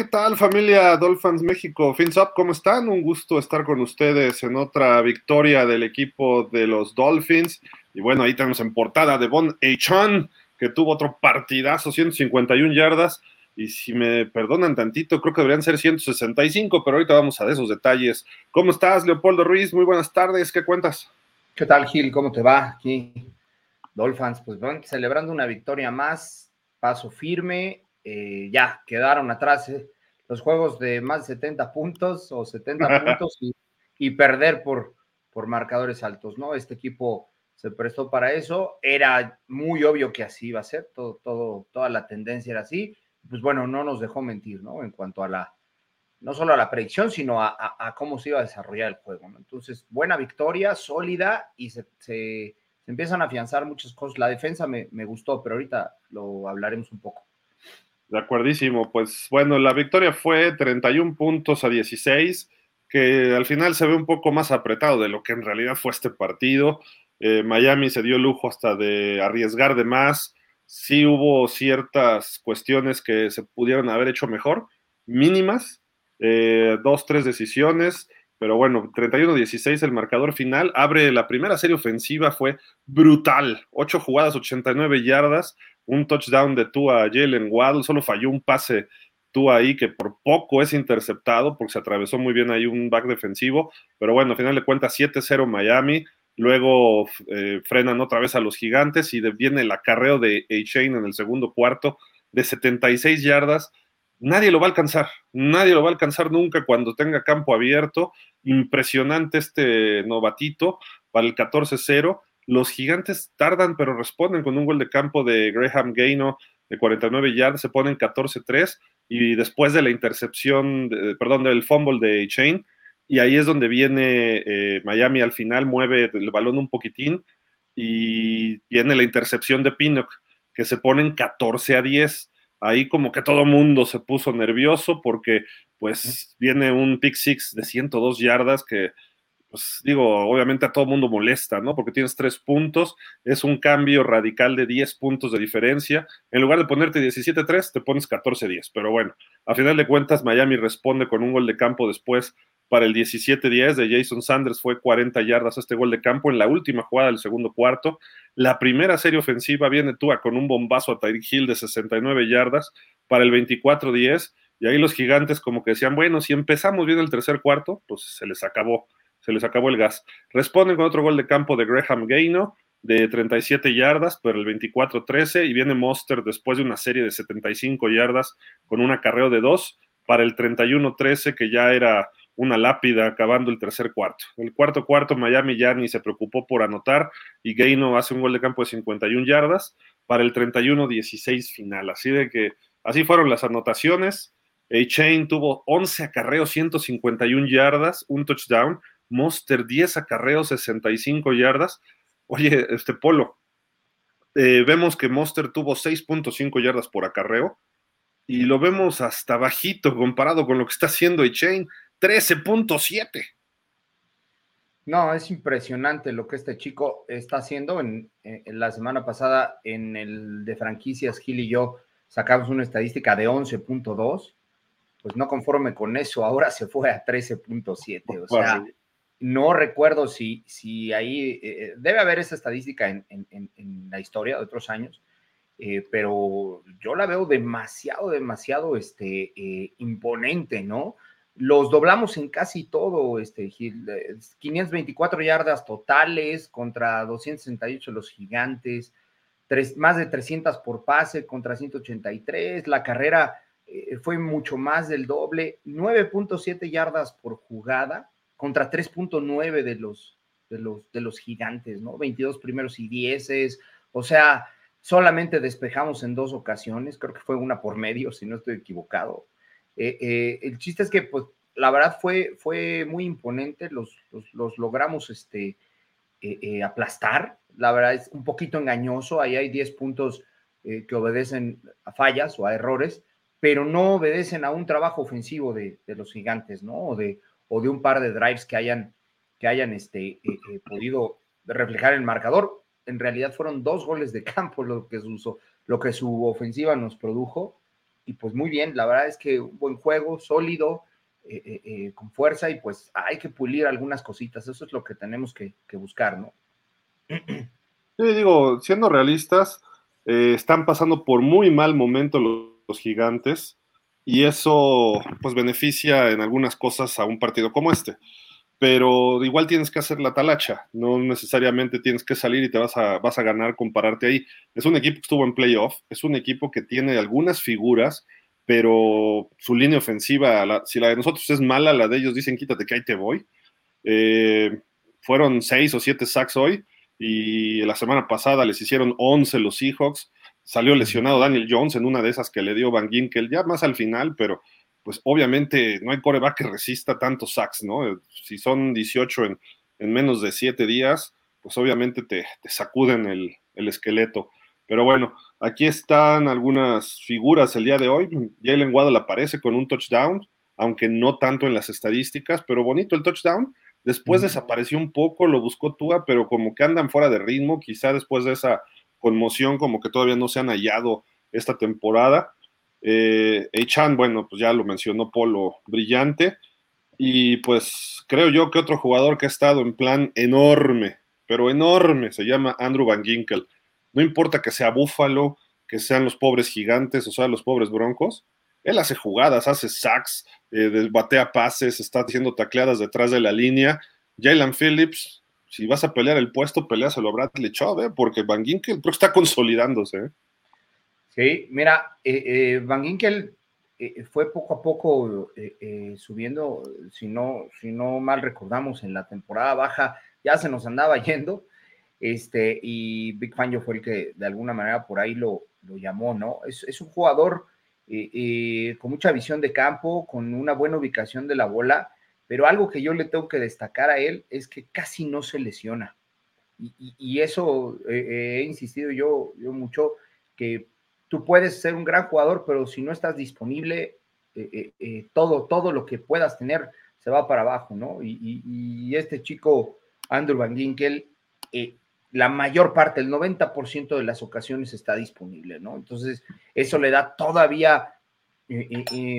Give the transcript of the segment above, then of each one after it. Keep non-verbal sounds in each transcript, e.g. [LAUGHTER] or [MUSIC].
¿qué tal familia Dolphins México? Fins up, ¿cómo están? Un gusto estar con ustedes en otra victoria del equipo de los Dolphins. Y bueno, ahí tenemos en portada de Von Echon, que tuvo otro partidazo, 151 yardas. Y si me perdonan tantito, creo que deberían ser 165, pero ahorita vamos a esos detalles. ¿Cómo estás, Leopoldo Ruiz? Muy buenas tardes, ¿qué cuentas? ¿Qué tal, Gil? ¿Cómo te va? Aquí, Dolphins, pues van celebrando una victoria más, paso firme, eh, ya quedaron atrás eh, los juegos de más de 70 puntos o 70 [LAUGHS] puntos y, perder por, por marcadores altos, ¿no? Este equipo se prestó para eso, era muy obvio que así iba a ser, todo, todo, toda la tendencia era así, pues bueno, no nos dejó mentir, ¿no? En cuanto a la, no solo a la predicción, sino a, cómo se iba a desarrollar el juego, ¿no? Entonces, buena victoria, sólida, y se, se, empiezan a afianzar muchas cosas. La defensa me, me gustó, pero ahorita lo hablaremos un poco. De acuerdísimo, pues bueno, la victoria fue 31 puntos a 16, que al final se ve un poco más apretado de lo que en realidad fue este partido. Eh, Miami se dio lujo hasta de arriesgar de más. Sí hubo ciertas cuestiones que se pudieron haber hecho mejor, mínimas, eh, dos, tres decisiones, pero bueno, 31-16 el marcador final. Abre la primera serie ofensiva, fue brutal. Ocho jugadas, 89 yardas un touchdown de tú a Jalen Waddle, solo falló un pase tú ahí que por poco es interceptado porque se atravesó muy bien ahí un back defensivo, pero bueno, al final de cuentas 7-0 Miami, luego eh, frenan otra vez a los gigantes y viene el acarreo de A-Chain en el segundo cuarto de 76 yardas. Nadie lo va a alcanzar, nadie lo va a alcanzar nunca cuando tenga campo abierto. Impresionante este novatito para el 14-0 los gigantes tardan, pero responden con un gol de campo de Graham Gaino de 49 yardas, se ponen 14-3 y después de la intercepción, perdón, del fumble de Chain, y ahí es donde viene eh, Miami al final, mueve el balón un poquitín y viene la intercepción de Pinnock, que se ponen 14 a 10. Ahí como que todo mundo se puso nervioso porque pues viene un pick six de 102 yardas que pues digo, obviamente a todo mundo molesta, ¿no? Porque tienes tres puntos, es un cambio radical de 10 puntos de diferencia. En lugar de ponerte 17-3, te pones 14-10. Pero bueno, a final de cuentas, Miami responde con un gol de campo después para el 17-10 de Jason Sanders. Fue 40 yardas este gol de campo en la última jugada del segundo cuarto. La primera serie ofensiva viene Tua con un bombazo a Tyreek Hill de 69 yardas para el 24-10. Y ahí los gigantes como que decían, bueno, si empezamos bien el tercer cuarto, pues se les acabó se les acabó el gas. Responden con otro gol de campo de Graham Gaino de 37 yardas, pero el 24-13, y viene Monster después de una serie de 75 yardas con un acarreo de dos para el 31-13, que ya era una lápida acabando el tercer cuarto. El cuarto cuarto, Miami ya ni se preocupó por anotar y Gaino hace un gol de campo de 51 yardas para el 31-16 final. Así de que así fueron las anotaciones. A-Chain tuvo 11 acarreos, 151 yardas, un touchdown, Monster 10 acarreos, 65 yardas. Oye, este Polo, eh, vemos que Monster tuvo 6.5 yardas por acarreo y lo vemos hasta bajito comparado con lo que está haciendo Echain, 13.7. No, es impresionante lo que este chico está haciendo. En, la semana pasada, en el de franquicias, Gil y yo sacamos una estadística de 11.2. Pues no conforme con eso, ahora se fue a 13.7. O sea, no recuerdo si, si ahí eh, eh, debe haber esa estadística en, la historia de otros años, eh, pero yo la veo demasiado, demasiado este, imponente, ¿no? Los doblamos en casi todo, este, 524 yardas totales contra 268 los gigantes, más de 300 por pase contra 183, la carrera fue mucho más del doble, 9.7 yardas por jugada, contra 3.9 de los, de, los, de los gigantes, ¿no? 22 primeros y 10, o sea, solamente despejamos en dos ocasiones, creo que fue una por medio, si no estoy equivocado. Eh, eh, el chiste es que, pues, la verdad fue, fue muy imponente, los, los, logramos este, eh, aplastar, la verdad es un poquito engañoso, ahí hay 10 puntos que obedecen a fallas o a errores, pero no obedecen a un trabajo ofensivo de, de los gigantes, ¿no? O de, o de un par de drives que hayan, que hayan este, eh, eh, podido reflejar el marcador. En realidad fueron dos goles de campo lo que, su, lo que su ofensiva nos produjo. Y pues muy bien, la verdad es que un buen juego, sólido, con fuerza y pues hay que pulir algunas cositas, eso es lo que tenemos que, buscar, ¿no? Sí, digo, siendo realistas, están pasando por muy mal momento los gigantes y eso pues beneficia en algunas cosas a un partido como este. Pero igual tienes que hacer la talacha, no necesariamente tienes que salir y te vas a, vas a ganar compararte ahí. Es un equipo que estuvo en playoff, es un equipo que tiene algunas figuras, pero su línea ofensiva, si la de nosotros es mala, la de ellos dicen quítate que ahí te voy. Eh, fueron seis o siete sacks hoy y la semana pasada les hicieron 11 los Seahawks Salió lesionado Daniel Jones en una de esas que le dio Van Ginkel, ya más al final, pero pues obviamente no hay coreback que resista tantos sacks, ¿no? Si son 18 en, menos de 7 días, pues obviamente te, sacuden el, esqueleto. Pero bueno, aquí están algunas figuras el día de hoy. Jalen Waddle aparece con un touchdown, aunque no tanto en las estadísticas, pero bonito el touchdown. Después desapareció un poco, lo buscó Tua, pero como que andan fuera de ritmo, quizá después de esa conmoción, como que todavía no se han hallado esta temporada. Eh, Eichan, bueno, pues ya lo mencionó Polo, brillante. Y pues creo yo que otro jugador que ha estado en plan enorme, pero enorme, se llama Andrew Van Ginkel. No importa que sea Búfalo, que sean los pobres gigantes, o sea, los pobres broncos. Él hace jugadas, hace sacks, eh, batea pases, está haciendo tacleadas detrás de la línea. Jalen Phillips, si vas a pelear el puesto, peleaselo a Bradley Chubb, ¿eh? porque Van Ginkel creo que está consolidándose. ¿eh? Sí, mira, eh, Van Ginkel fue poco a poco subiendo, si no, si no mal recordamos, en la temporada baja ya se nos andaba [LAUGHS] yendo, este, y Big Fangio fue el que de alguna manera por ahí lo, lo llamó, ¿no? Es, es un jugador con mucha visión de campo, con una buena ubicación de la bola, pero algo que yo le tengo que destacar a él es que casi no se lesiona. Y, eso eh, eh, he insistido yo, yo mucho, que tú puedes ser un gran jugador, pero si no estás disponible, eh, todo, todo lo que puedas tener se va para abajo, ¿no? Y, este chico, Andrew Van Ginkel, la mayor parte, el 90% de las ocasiones está disponible, ¿no? Entonces, eso le da todavía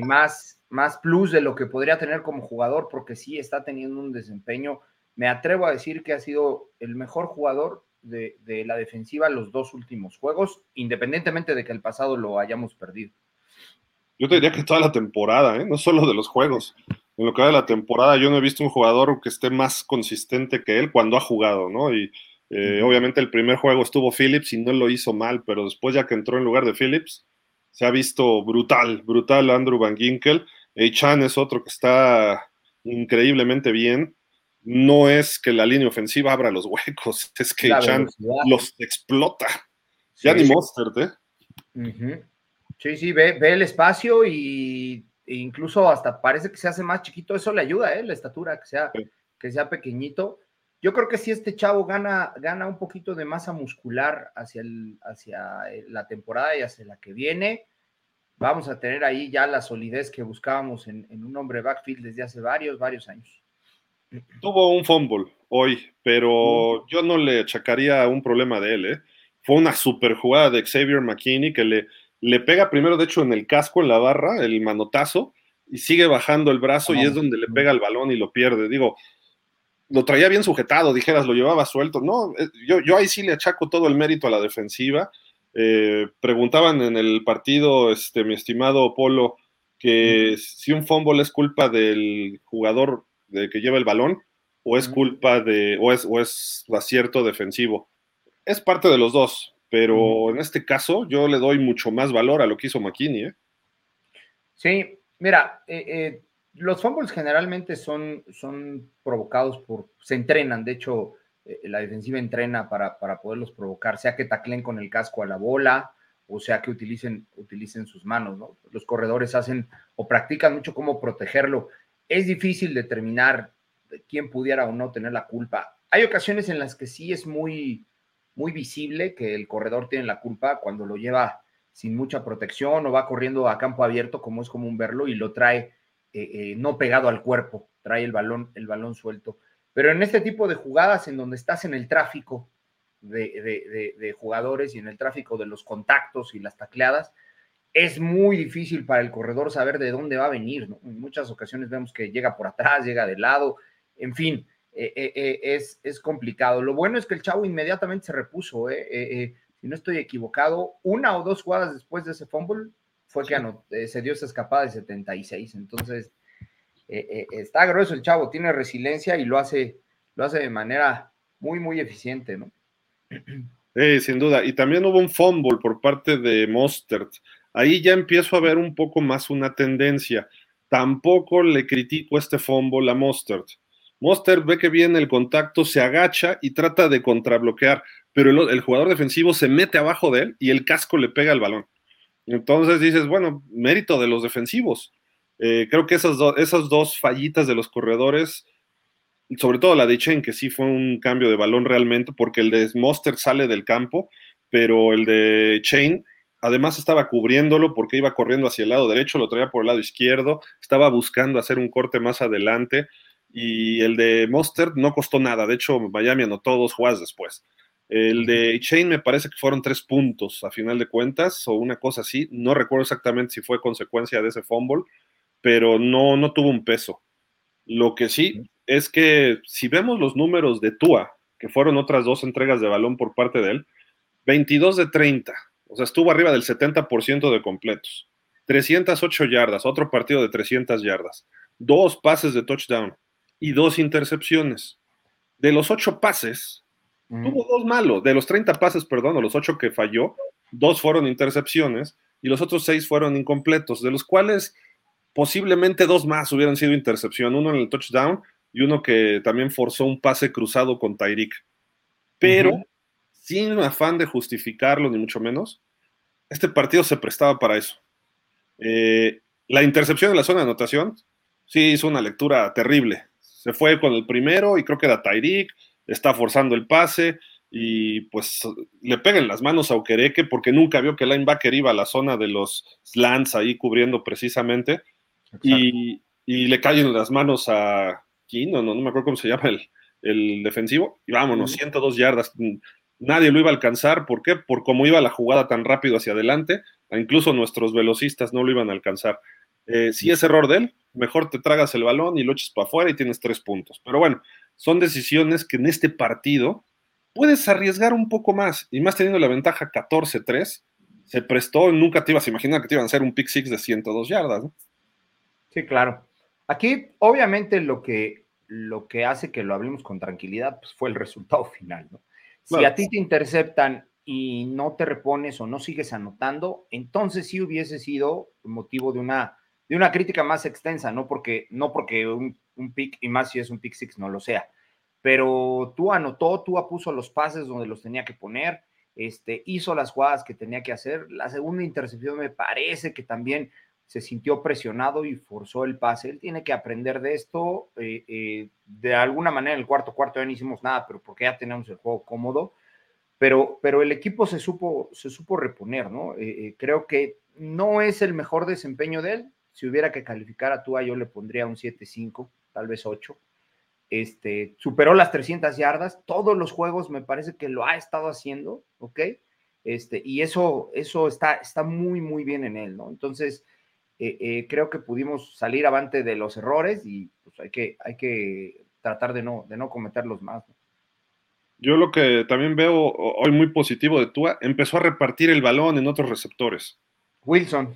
más más plus de lo que podría tener como jugador, porque sí está teniendo un desempeño. Me atrevo a decir que ha sido el mejor jugador de, la defensiva los dos últimos juegos, independientemente de que el pasado lo hayamos perdido. Yo te diría que toda la temporada, ¿eh? no solo de los juegos. En lo que va de la temporada, yo no he visto un jugador que esté más consistente que él cuando ha jugado, ¿no? Y eh, obviamente el primer juego estuvo Phillips y no lo hizo mal, pero después ya que entró en lugar de Phillips, se ha visto brutal, brutal Andrew Van Ginkel Chan es otro que está increíblemente bien. No es que la línea ofensiva abra los huecos, [LAUGHS] es que Chan los explota. ya ni Mostert, ¿eh? Sí, sí, ve, el espacio y e incluso hasta parece que se hace más chiquito. Eso le ayuda, ¿eh? La estatura, que sea, que sea pequeñito. Yo creo que si este chavo gana, gana un poquito de masa muscular hacia, el, hacia la temporada y hacia la que viene, vamos a tener ahí ya la solidez que buscábamos en, un hombre backfield desde hace varios, varios años. Tuvo un fumble hoy, pero yo no le achacaría un problema de él. ¿eh? Fue una super jugada de Xavier McKinney que le, le pega primero, de hecho, en el casco, en la barra, el manotazo, y sigue bajando el brazo y es donde le pega el balón y lo pierde. Digo, lo traía bien sujetado, dijeras, lo llevaba suelto. No, eh, yo, yo ahí sí le achaco todo el mérito a la defensiva eh, preguntaban en el partido, este, mi estimado Polo, que si un fumble es culpa del jugador de que lleva el balón o es culpa de, o es, o es acierto defensivo. Es parte de los dos, pero en este caso yo le doy mucho más valor a lo que hizo McKinney. ¿eh? Sí, mira, eh, los fumbles generalmente son, son provocados por, se entrenan, de hecho, eh, la defensiva entrena para, poderlos provocar, sea que taclen con el casco a la bola o sea que utilicen, utilicen sus manos, ¿no? Los corredores hacen o practican mucho cómo protegerlo. Es difícil determinar quién pudiera o no tener la culpa. Hay ocasiones en las que sí es muy, muy visible que el corredor tiene la culpa cuando lo lleva sin mucha protección o va corriendo a campo abierto, como es común verlo, y lo trae eh, eh, no pegado al cuerpo, trae el balón, el balón suelto. Pero en este tipo de jugadas en donde estás en el tráfico de, jugadores y en el tráfico de los contactos y las tacleadas, es muy difícil para el corredor saber de dónde va a venir. ¿no? En muchas ocasiones vemos que llega por atrás, llega de lado, en fin, eh, eh, eh, es, es, complicado. Lo bueno es que el chavo inmediatamente se repuso. si no estoy equivocado, una o dos jugadas después de ese fumble fue que se dio esa escapada de 76. Entonces, está grueso el chavo, tiene resiliencia y lo hace, lo hace de manera muy, muy eficiente, ¿no? sin duda. Y también hubo un fumble por parte de Mostert ahí ya empiezo a ver un poco más una tendencia. Tampoco le critico este fumble a Mostert. Mostert ve que viene el contacto, se agacha y trata de contrabloquear, pero el, jugador defensivo se mete abajo de él y el casco le pega al balón. Entonces dices, bueno, mérito de los defensivos. Eh, creo que esas, dos fallitas de los corredores, sobre todo la de Chen, que sí fue un cambio de balón realmente, porque el de Mostert sale del campo, pero el de Chain Además estaba cubriéndolo porque iba corriendo hacia el lado derecho, lo traía por el lado izquierdo, estaba buscando hacer un corte más adelante y el de Mostert no costó nada, de hecho Miami anotó dos jugadas después. El de Chain me parece que fueron tres puntos a final de cuentas o una cosa así, no recuerdo exactamente si fue consecuencia de ese fumble, pero no, no tuvo un peso. Lo que sí es que si vemos los números de Tua, que fueron otras dos entregas de balón por parte de él, 22 de 30, o sea, estuvo arriba del 70% de completos. 308 yardas, otro partido de 300 yardas, dos pases de touchdown y dos intercepciones. De los ocho pases, tuvo dos malos. De los 30 pases, perdón, o los ocho que falló, dos fueron intercepciones y los otros seis fueron incompletos, de los cuales posiblemente dos más hubieran sido intercepción, uno en el touchdown y uno que también forzó un pase cruzado con Tyreek. Pero sin afán de justificarlo, ni mucho menos, este partido se prestaba para eso. Eh, la intercepción en la zona de anotación, sí hizo una lectura terrible. Se fue con el primero y creo que era Tyreek, está forzando el pase y pues le pegan las manos a Uquereque porque nunca vio que el linebacker iba a la zona de los slants ahí cubriendo precisamente y, le caen las manos a Kino, no, no me acuerdo cómo se llama el, el defensivo y vámonos, 102 yardas nadie lo iba a alcanzar. ¿Por qué? Por cómo iba la jugada tan rápido hacia adelante, incluso nuestros velocistas no lo iban a alcanzar. Eh, si es error de él, mejor te tragas el balón y lo eches para afuera y tienes tres puntos. Pero bueno, son decisiones que en este partido puedes arriesgar un poco más, y más teniendo la ventaja 14-3, se prestó, nunca te ibas a imaginar que te iban a hacer un pick six de 102 yardas. ¿no? Sí, claro. Aquí, obviamente, lo que, lo que hace que lo hablemos con tranquilidad pues, fue el resultado final, ¿no? Si a ti te interceptan y no te repones o no sigues anotando, entonces sí hubiese sido motivo de una, de una crítica más extensa, no porque, no porque un, un pick, y más si es un pick six, no lo sea. Pero tú anotó, tú puso los pases donde los tenía que poner, este, hizo las jugadas que tenía que hacer. La segunda intercepción me parece que también se sintió presionado y forzó el pase. Él tiene que aprender de esto. Eh, eh, de alguna manera, en el cuarto cuarto ya no hicimos nada, pero porque ya tenemos el juego cómodo. Pero, pero el equipo se supo, se supo reponer, ¿no? Eh, creo que no es el mejor desempeño de él. Si hubiera que calificar a Tua, yo le pondría un 7-5, tal vez 8. Este, superó las 300 yardas. Todos los juegos me parece que lo ha estado haciendo, ¿ok? Este, y eso, eso está, está muy, muy bien en él, ¿no? Entonces, eh, eh, creo que pudimos salir avante de los errores y pues hay que, hay que tratar de no, de no cometerlos más. Yo lo que también veo hoy muy positivo de Tua, empezó a repartir el balón en otros receptores. Wilson.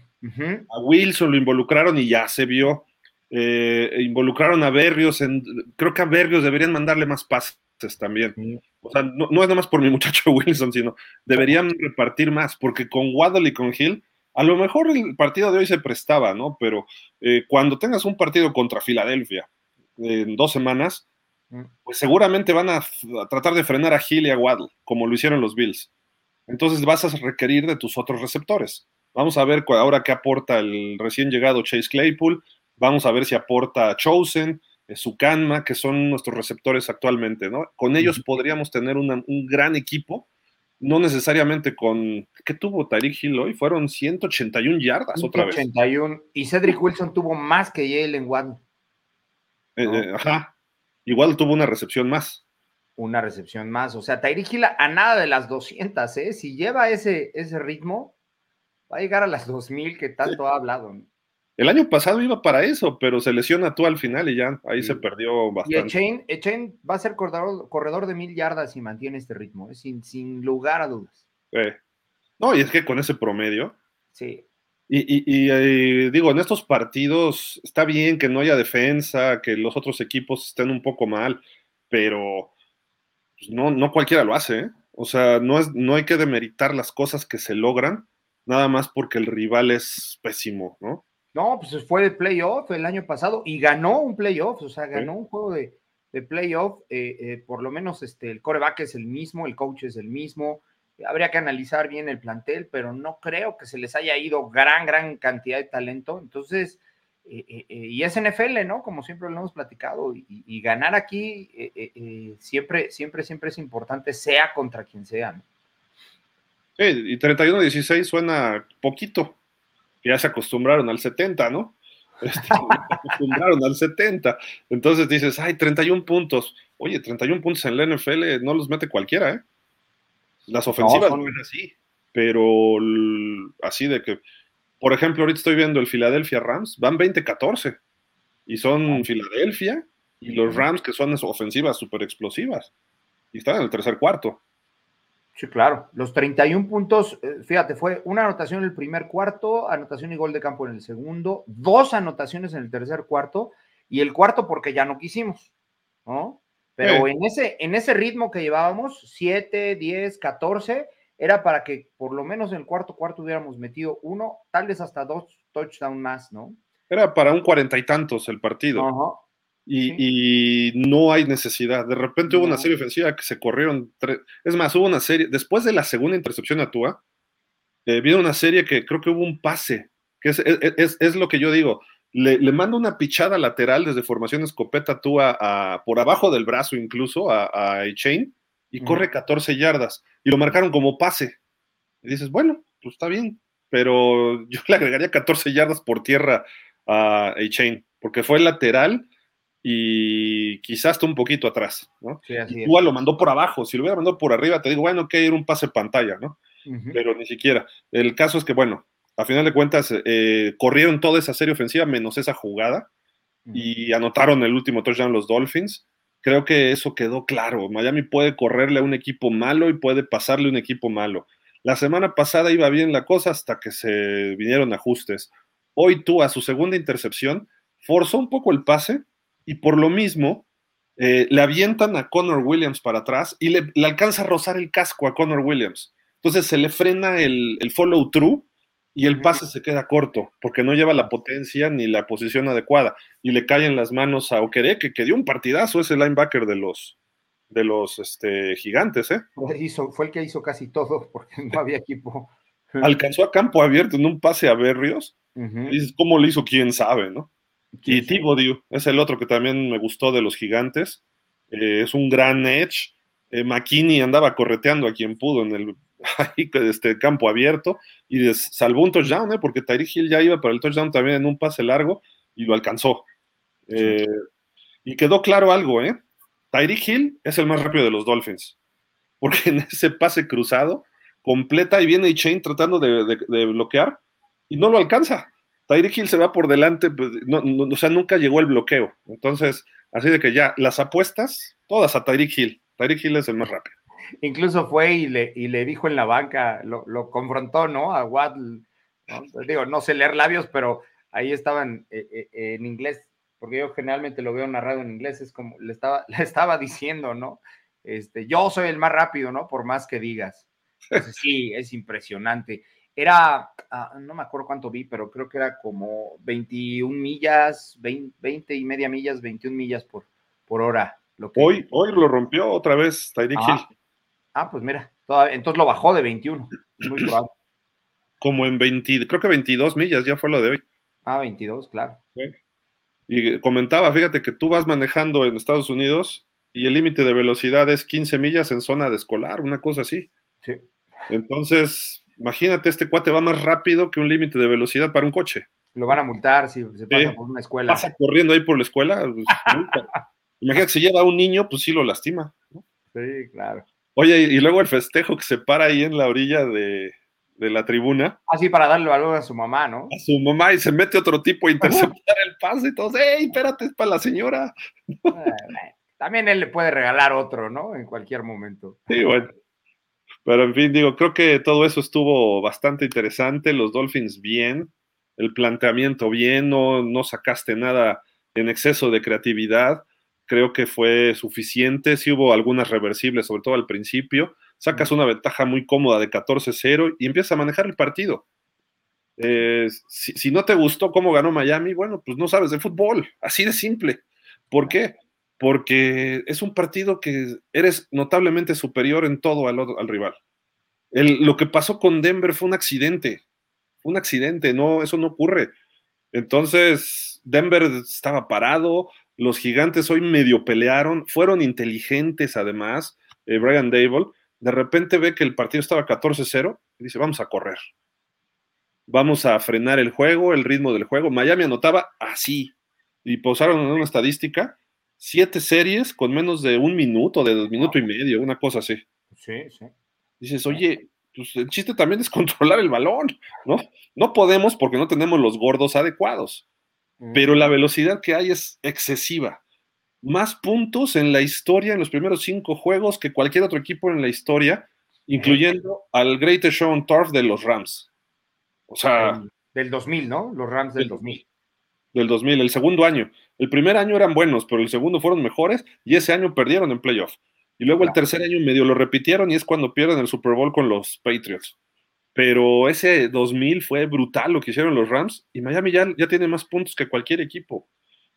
A Wilson lo involucraron y ya se vio. Eh, involucraron a Berrios. En, creo que a Berrios deberían mandarle más pases también. O sea, no, no, es nada más por mi muchacho [LAUGHS] Wilson, sino deberían repartir más, porque con Waddle y con Hill a lo mejor el partido de hoy se prestaba, ¿no? Pero eh, cuando tengas un partido contra Filadelfia en dos semanas, mm. pues seguramente van a, tratar de frenar a Hill y a Waddle, como lo hicieron los Bills. Entonces vas a requerir de tus otros receptores. Vamos a ver ahora qué aporta el recién llegado Chase Claypool. Vamos a ver si aporta Chosen, Sukanma, que son nuestros receptores actualmente, ¿no? Con ellos podríamos tener un gran equipo no necesariamente con. ¿Qué tuvo Tyreek Hill hoy? Fueron 181 yardas otra vez. Y Cedric Wilson tuvo más que Jalen Waddle. Eh, eh, ajá. Igual tuvo una recepción más. Una recepción más. O sea, Tyreek Hill a nada de las 200, ¿eh? Si lleva ese, ese ritmo, Va a llegar a las 2000 que tanto ha hablado. El año pasado iba para eso, pero se lesiona tú al final y ya ahí se perdió bastante. Y Echain, va a ser corredor, corredor, de mil yardas y mantiene este ritmo, ¿eh? sin, sin lugar a dudas. No, y es que con ese promedio. Sí. Y, eh, digo, en estos partidos está bien que no haya defensa, que los otros equipos estén un poco mal, pero pues, no, no cualquiera lo hace. ¿eh? O sea, no, es, no hay que demeritar las cosas que se logran, nada más porque el rival es pésimo, ¿no? No, pues fue de playoff el año pasado y ganó un playoff, o sea, ganó un juego de, de playoff. Eh, eh, por lo menos este, el coreback es el mismo, el coach es el mismo. Habría que analizar bien el plantel, pero no creo que se les haya ido gran, gran cantidad de talento. Entonces, eh, y es NFL, ¿no? Como siempre lo hemos platicado, y, ganar aquí siempre, siempre, siempre es importante, sea contra quien sea. ¿no? Sí, y 31-16 suena poquito ya se acostumbraron al 70, ¿no? Este, [LAUGHS] se acostumbraron al 70. Entonces dices, ay, 31 puntos. Oye, 31 puntos en la NFL no los mete cualquiera, ¿eh? Las ofensivas no, son... así, pero así de que, por ejemplo, ahorita estoy viendo el Philadelphia Rams, van 20-14 y son Filadelfia y los Rams que son ofensivas súper explosivas y están en el tercer cuarto. Sí, claro. Los 31 puntos, eh, fíjate, fue una anotación en el primer cuarto, anotación y gol de campo en el segundo, dos anotaciones en el tercer cuarto y el cuarto porque ya no quisimos, ¿no? Pero en, ese, en ese ritmo que llevábamos, 7, 10, 14, era para que por lo menos en el cuarto cuarto hubiéramos metido uno, tal vez hasta dos touchdowns más, ¿no? Era para un cuarenta y tantos el partido. Ajá. Y, no hay necesidad. De repente hubo una serie ofensiva que se corrieron. Tres, es más, hubo una serie. Después de la segunda intercepción a Tua, eh, vino una serie que creo que hubo un pase, que es, es, es lo que yo digo. Le, le, manda una pichada lateral desde formación escopeta Tua a, por abajo del brazo, incluso a, a Chain, y corre 14 yardas. Y lo marcaron como pase. Y dices, bueno, pues está bien, pero yo [LAUGHS] le agregaría 14 yardas por tierra a Chain, porque fue lateral y quizás está un poquito atrás, ¿no? Sí, lo mandó por abajo, si lo hubiera mandado por arriba, te digo, bueno, que ir un pase pantalla, ¿no? Pero ni siquiera. El caso es que, bueno, a final de cuentas, eh, corrieron toda esa serie ofensiva menos esa jugada y anotaron el último touchdown los Dolphins. Creo que eso quedó claro. Miami puede correrle a un equipo malo y puede pasarle a un equipo malo. La semana pasada iba bien la cosa hasta que se vinieron ajustes. Hoy tú, a su segunda intercepción, forzó un poco el pase, y por lo mismo eh, le avientan a Connor Williams para atrás y le, alcanza a rozar el casco a Connor Williams. Entonces se le frena el, follow through y el pase se queda corto porque no lleva la potencia ni la posición adecuada y le cae en las manos a Okereke, que dio un partidazo, ese linebacker de los, de los este, gigantes. ¿eh? fue el que hizo casi todo porque no había equipo. Alcanzó a campo abierto en un pase a Berrios. y ¿Cómo le hizo? ¿Quién sabe? ¿no? Y Thibodeau es el otro que también me gustó de los gigantes. Eh, es un gran edge. Eh, McKinney andaba correteando a quien pudo en el [LAUGHS] este, campo abierto y salvó un touchdown, ¿eh? porque Tyreek Hill ya iba para el touchdown también en un pase largo y lo alcanzó. Eh, y quedó claro algo, ¿eh? Tyreek Hill es el más rápido de los Dolphins, porque en ese pase cruzado completa y viene Chain tratando de bloquear y no lo alcanza. Tyreek Hill se va por delante, pues, o sea, nunca llegó el bloqueo. Entonces, así de que ya, las apuestas, todas a Tyreek Hill. Tyreek Hill es el más rápido. Incluso fue y le, y le dijo en la banca, lo, confrontó, ¿no? A Waddle. Digo, no sé leer labios, pero ahí estaban eh, eh, en inglés, porque yo generalmente lo veo narrado en inglés, es como le estaba, [LAUGHS] le estaba diciendo, ¿no? Este, yo soy el más rápido, ¿no? Por más que digas. Sí, es impresionante era, ah, no me acuerdo cuánto vi, pero creo que era como 21 millas, 20, y media millas, 21 millas por, por hora. Lo que... hoy, hoy lo rompió otra vez Tyreek ah, Hill. Ah, pues mira, entonces lo bajó de 21. Muy probable. [CLEARS THROAT] Como en 20, creo que 22 millas ya fue lo de hoy. Ah, 22, claro. Y comentaba, fíjate que tú vas manejando en Estados Unidos y el límite de velocidad es 15 millas en zona de escolar, una cosa así. Sí. Imagínate, este cuate va más rápido que un límite de velocidad para un coche. Lo van a multar si se pasa por una escuela. Pasa corriendo ahí por la escuela. Pues, [LAUGHS] Imagínate si lleva a un niño, pues sí lo lastima. Sí, claro. Oye, y luego el festejo que se para ahí en la orilla de, de la tribuna. Así para darle valor a su mamá, ¿no? A su mamá y se mete otro tipo a interceptar el pase y todos, ¡ey, espérate, es para la señora! [LAUGHS] También él le puede regalar otro, ¿no? En cualquier momento. Sí, bueno. Pero en fin, digo, creo que todo eso estuvo bastante interesante. Los Dolphins bien, el planteamiento bien, no, no sacaste nada en exceso de creatividad. Creo que fue suficiente. Sí hubo algunas reversibles, sobre todo al principio. Sacas una ventaja muy cómoda de 14-0 y empiezas a manejar el partido. Eh, si, si, no te gustó cómo ganó Miami, bueno, pues no sabes de fútbol. Así de simple. ¿Por qué? Porque es un partido que eres notablemente superior en todo al, al rival. Lo que pasó con Denver fue un accidente, un accidente, no, eso no ocurre. Entonces, Denver estaba parado, los gigantes hoy medio pelearon, fueron inteligentes además, eh, Brian Dable, de repente ve que el partido estaba 14-0 y dice, vamos a correr, vamos a frenar el juego, el ritmo del juego. Miami anotaba así y posaron una estadística siete series con menos de un minuto, de dos minuto y medio, una cosa así. Sí, sí. Dices, oye, pues el chiste también es [LAUGHS] controlar el balón, ¿no? No podemos porque no tenemos los gordos adecuados, pero la velocidad que hay es excesiva. Más puntos en la historia, en los primeros cinco juegos, que cualquier otro equipo en la historia, incluyendo al Greatest Show on Turf de los Rams. O sea. Del 2000, ¿no? Los Rams del 2000 del 2000, el segundo año. El primer año eran buenos, pero el segundo fueron mejores y ese año perdieron en playoff. Y luego el tercer año medio lo repitieron y es cuando pierden el Super Bowl con los Patriots. Pero ese 2000 fue brutal lo que hicieron los Rams y Miami ya, ya tiene más puntos que cualquier equipo.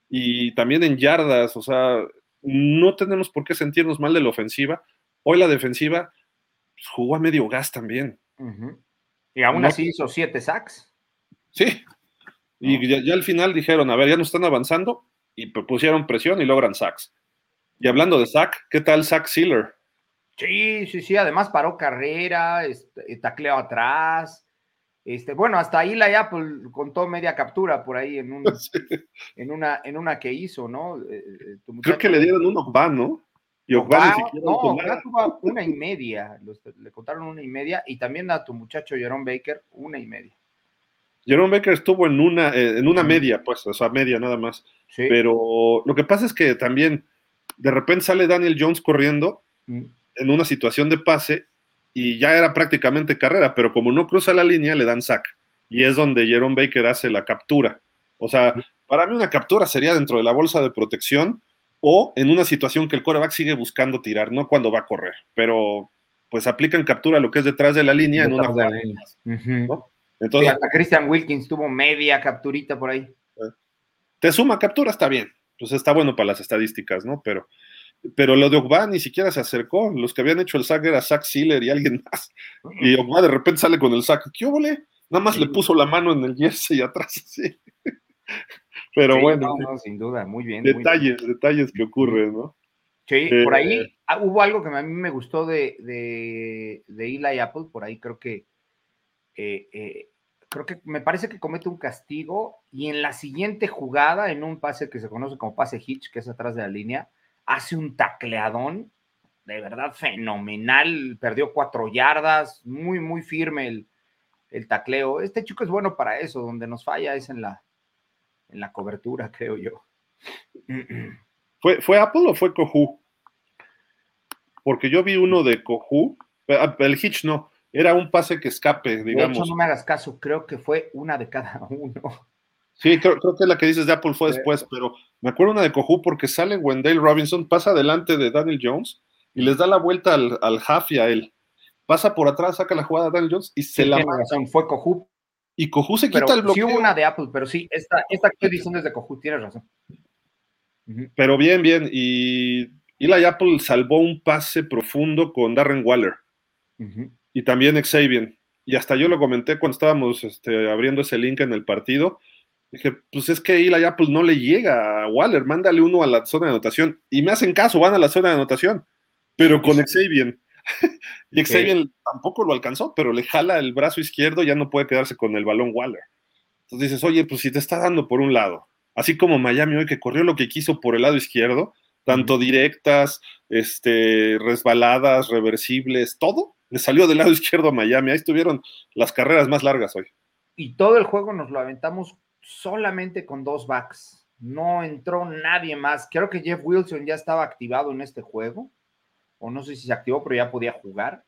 Y también en yardas, o sea, no tenemos por qué sentirnos mal de la ofensiva. Hoy la defensiva pues, jugó a medio gas también. Y aún así hizo siete sacks. Sí, y ya, al final dijeron, a ver, ya no están avanzando y pusieron presión y logran sacks. Y hablando de sack, ¿qué tal Zach Sealer? Sí, sí, sí, además paró carrera, este, tacleo atrás. Este, bueno, hasta ahí la Apple contó media captura por ahí en, un, [LAUGHS] en, una, en una que hizo, ¿no? Eh, eh, Creo que le dieron un Ogba, ¿no? Y Ogba, no, tuvo una y media, le contaron una y media, y también a tu muchacho Jerome Baker, una y media. Jerome Baker estuvo en una, eh, en una media, pues, o sea, media nada más. Pero lo que pasa es que también de repente sale Daniel Jones corriendo mm. en una situación de pase y ya era prácticamente carrera, pero como no cruza la línea, le dan sack. Y es donde Jerome Baker hace la captura. O sea, para mí una captura sería dentro de la bolsa de protección o en una situación que el coreback sigue buscando tirar, no cuando va a correr. Pero pues aplican captura lo que es detrás de la línea en una jugada. Entonces, hasta Christian Wilkins tuvo media capturita por ahí. Te suma captura, está bien. Pues está bueno para las estadísticas, ¿no? Pero, pero lo de Ogba ni siquiera se acercó. Los que habían hecho el sack era Zach Sealer y alguien más. Y Ogba de repente sale con el sack. ¿Qué óvole? Nada más le puso la mano en el jersey atrás, [LAUGHS] sí. Pero bueno. sin duda, muy bien. Detalles, detalles que ocurren, ¿no? Sí, por ahí eh, ah, hubo algo que a mí me gustó de, de, de Eli Apple, por ahí creo que eh, eh, creo que me parece que comete un castigo y en la siguiente jugada, en un pase que se conoce como pase hitch, que es atrás de la línea, hace un tacleadón de verdad fenomenal, perdió cuatro yardas, muy, muy firme el, el tacleo. Este chico es bueno para eso, donde nos falla es en la, en la cobertura, [LAUGHS] creo yo. ¿Fue, ¿Fue Apple o fue Cohu? Porque yo vi uno de Cohu, el Hitch no, era un pase que escape, digamos. De hecho, no me hagas caso, creo que fue una de cada [LAUGHS] uno. Sí, creo, que la que dices de Apple fue después, pero me acuerdo una de Cojú porque sale Wendell Robinson, pasa delante de Daniel Jones y les da la vuelta al, al half y a él. Pasa por atrás, saca la jugada de Daniel Jones y se la. razón, fue Cojú. Y Cojú se quita el bloqueo. Sí hubo una de Apple, pero sí, esta, esta que estoy diciendo es de Cojú, tienes razón. Pero bien, bien. Y Eli Apple salvó un pase profundo con Darren Waller y también Xavier. Y hasta yo lo comenté cuando estábamos este, abriendo ese link en el partido. Dije, pues es que Eli Apple no le llega a Waller, mándale uno a la zona de anotación. Y me hacen caso, van a la zona de anotación, pero con Xavier. [LAUGHS] y Xavier tampoco lo alcanzó, pero le jala el brazo izquierdo, ya no puede quedarse con el balón Waller. Entonces dices, oye, pues si te está dando por un lado, así como Miami hoy que corrió lo que quiso por el lado izquierdo, tanto directas, este, resbaladas, reversibles, todo, le salió del lado [LAUGHS] izquierdo a Miami. Ahí estuvieron las carreras más largas hoy. Y todo el juego nos lo aventamos solamente con dos backs. No entró nadie más. Creo que Jeff Wilson ya estaba activado en este juego. O no sé si se activó, pero ya podía jugar.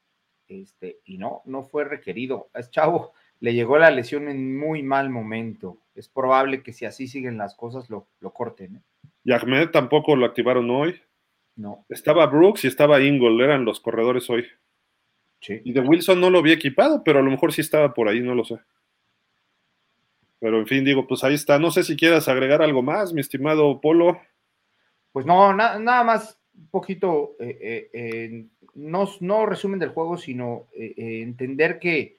Este, y no, no fue requerido. Es chavo, le llegó la lesión en muy mal momento. Es probable que si así siguen las cosas lo, lo corten. ¿eh? Y Ahmed tampoco lo activaron hoy. No. Estaba Brooks y estaba Ingle, eran los corredores hoy. Sí. Y de Wilson no lo había equipado, pero a lo mejor sí estaba por ahí, no lo sé. Pero en fin, digo, pues ahí está. No sé si quieras agregar algo más, mi estimado Polo. Pues no, na- nada más un poquito, eh, eh, eh, no, no resumen del juego, sino eh, entender que,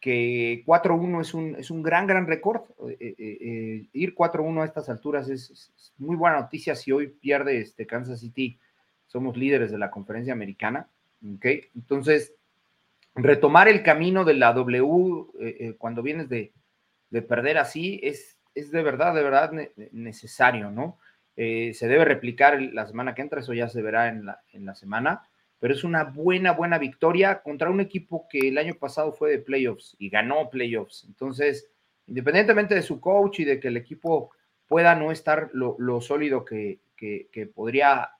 que 4-1 es un, es un gran, gran récord. Ir 4-1 a estas alturas es, es- es muy buena noticia. Si hoy pierde este Kansas City, somos líderes de la conferencia americana. ¿Ok? Entonces, retomar el camino de la W eh, eh, cuando vienes de, de perder así es, es de verdad, de verdad ne- necesario, ¿no? Eh, se debe replicar la semana que entra, eso ya se verá en la, en la semana, pero es una buena, buena victoria contra un equipo que el año pasado fue de playoffs y ganó playoffs. Entonces, independientemente de su coach y de que el equipo pueda no estar lo, lo sólido que, que- podría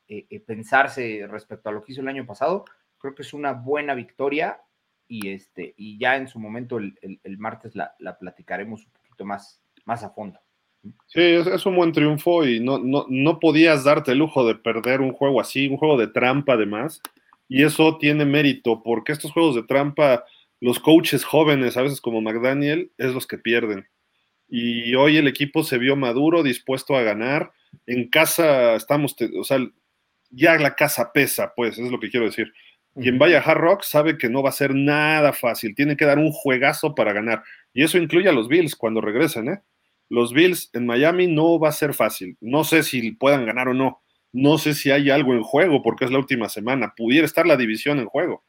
pensarse respecto a lo que hizo el año pasado, creo que es una buena victoria y, este, y ya en su momento el, martes la, la platicaremos un poquito más, más a fondo. Sí, es, es un buen triunfo y no, no, no podías darte el lujo de perder un juego así, un juego de trampa además. Y eso tiene mérito, porque estos juegos de trampa, los coaches jóvenes, a veces como McDaniel, es los que pierden. Y hoy el equipo se vio maduro, dispuesto a ganar. En casa estamos, o sea, ya la casa pesa, pues, es lo que quiero decir. Quien vaya a Hard Rock sabe que no va a ser nada fácil, tiene que dar un juegazo para ganar. Y eso incluye a los Bills cuando regresen, ¿eh? Los Bills en Miami no va a ser fácil. No sé si puedan ganar o no. No sé si hay algo en juego porque es la última semana. Pudiera estar la división en juego,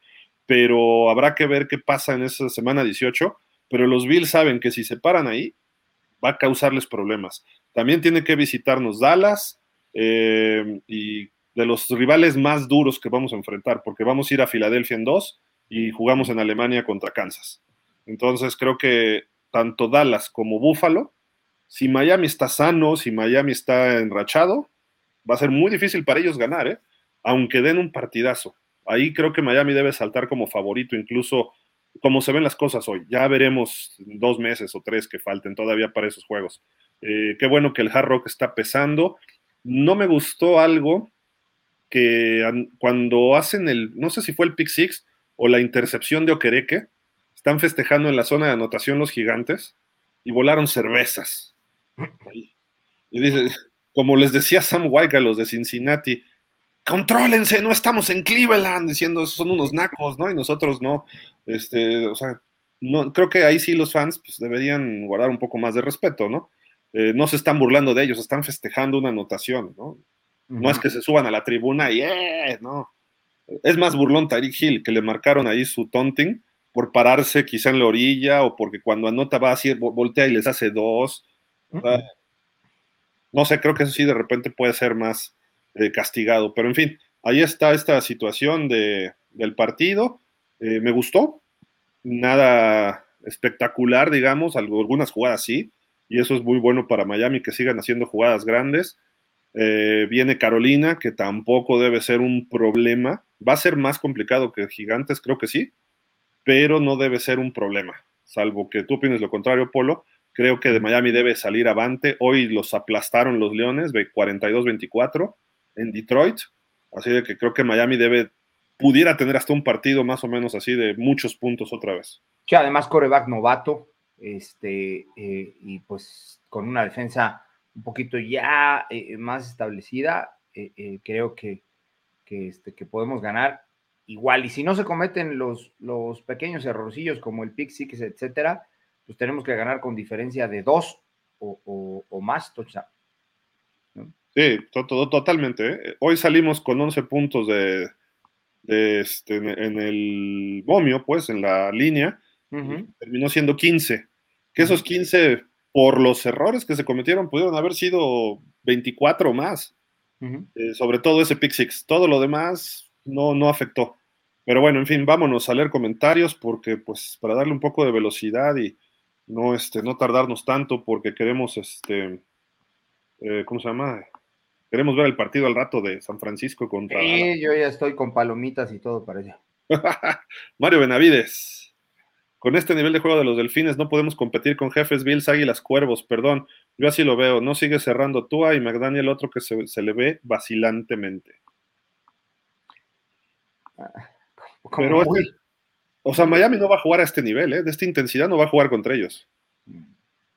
pero habrá que ver qué pasa en esa semana 18. Pero los Bills saben que si se paran ahí, va a causarles problemas. También tiene que visitarnos Dallas eh, y de los rivales más duros que vamos a enfrentar, porque vamos a ir a Filadelfia en dos y jugamos en Alemania contra Kansas. Entonces creo que tanto Dallas como Buffalo, si Miami está sano, si Miami está enrachado, va a ser muy difícil para ellos ganar, ¿eh? aunque den un partidazo. Ahí creo que Miami debe saltar como favorito, incluso como se ven las cosas hoy. Ya veremos dos meses o tres que falten todavía para esos juegos. Eh, qué bueno que el Hard Rock está pesando. No me gustó algo que an- cuando hacen el, no sé si fue el pick six o la intercepción de Okereke, están festejando en la zona de anotación los gigantes y volaron cervezas. Y dice, como les decía Sam White a los de Cincinnati, contrólense, no estamos en Cleveland, diciendo son unos nacos, ¿no? Y nosotros no. Este, o sea, no, creo que ahí sí los fans pues, deberían guardar un poco más de respeto, ¿no? Eh, no se están burlando de ellos, están festejando una anotación, ¿no? No es que se suban a la tribuna y ¡eh! No. Es más burlón Tyreek Hill, que le marcaron ahí su taunting por pararse quizá en la orilla o porque cuando anota va así, vo- voltea y les hace dos. No sé, creo que eso sí de repente puede ser más eh, castigado. Pero en fin, ahí está esta situación de, del partido. Eh, me gustó. Nada espectacular, digamos, algunas jugadas sí. Y eso es muy bueno para Miami, que sigan haciendo jugadas grandes. Eh, viene Carolina, que tampoco debe ser un problema. Va a ser más complicado que Gigantes, creo que sí, pero no debe ser un problema. Salvo que tú opines lo contrario, Polo. Creo que de Miami debe salir avante. Hoy los aplastaron los Leones, de 42-24 en Detroit. Así de que creo que Miami debe, pudiera tener hasta un partido más o menos así de muchos puntos otra vez. Sí, además coreback novato, este, eh, y pues con una defensa un poquito ya eh, más establecida, eh, eh, creo que, que, este, que podemos ganar igual. Y si no se cometen los, los pequeños errorcillos como el pick six, etcétera, pues tenemos que ganar con diferencia de dos o, o- o más touchdown. Sí, to- to- totalmente. Hoy salimos con 11 puntos de, de este, en, en el momio, pues, en la línea. Terminó siendo 15. Que esos 15, por los errores que se cometieron, pudieron haber sido 24 o más. Eh, sobre todo ese pick six. Todo lo demás no, no afectó. Pero bueno, en fin, vámonos a leer comentarios porque, pues, para darle un poco de velocidad y no, este, no tardarnos tanto porque queremos, este, eh, ¿cómo se llama? Queremos ver el partido al rato de San Francisco contra. Sí, yo ya estoy con palomitas y todo para allá. [LAUGHS] Mario Benavides. Con este nivel de juego de los delfines no podemos competir con jefes, Bills, Águilas, Cuervos, perdón. Yo así lo veo. No sigue cerrando Tua y McDaniel otro que se, se le ve vacilantemente. Ah, Pero este- o sea, Miami no va a jugar a este nivel, ¿eh? de esta intensidad no va a jugar contra ellos.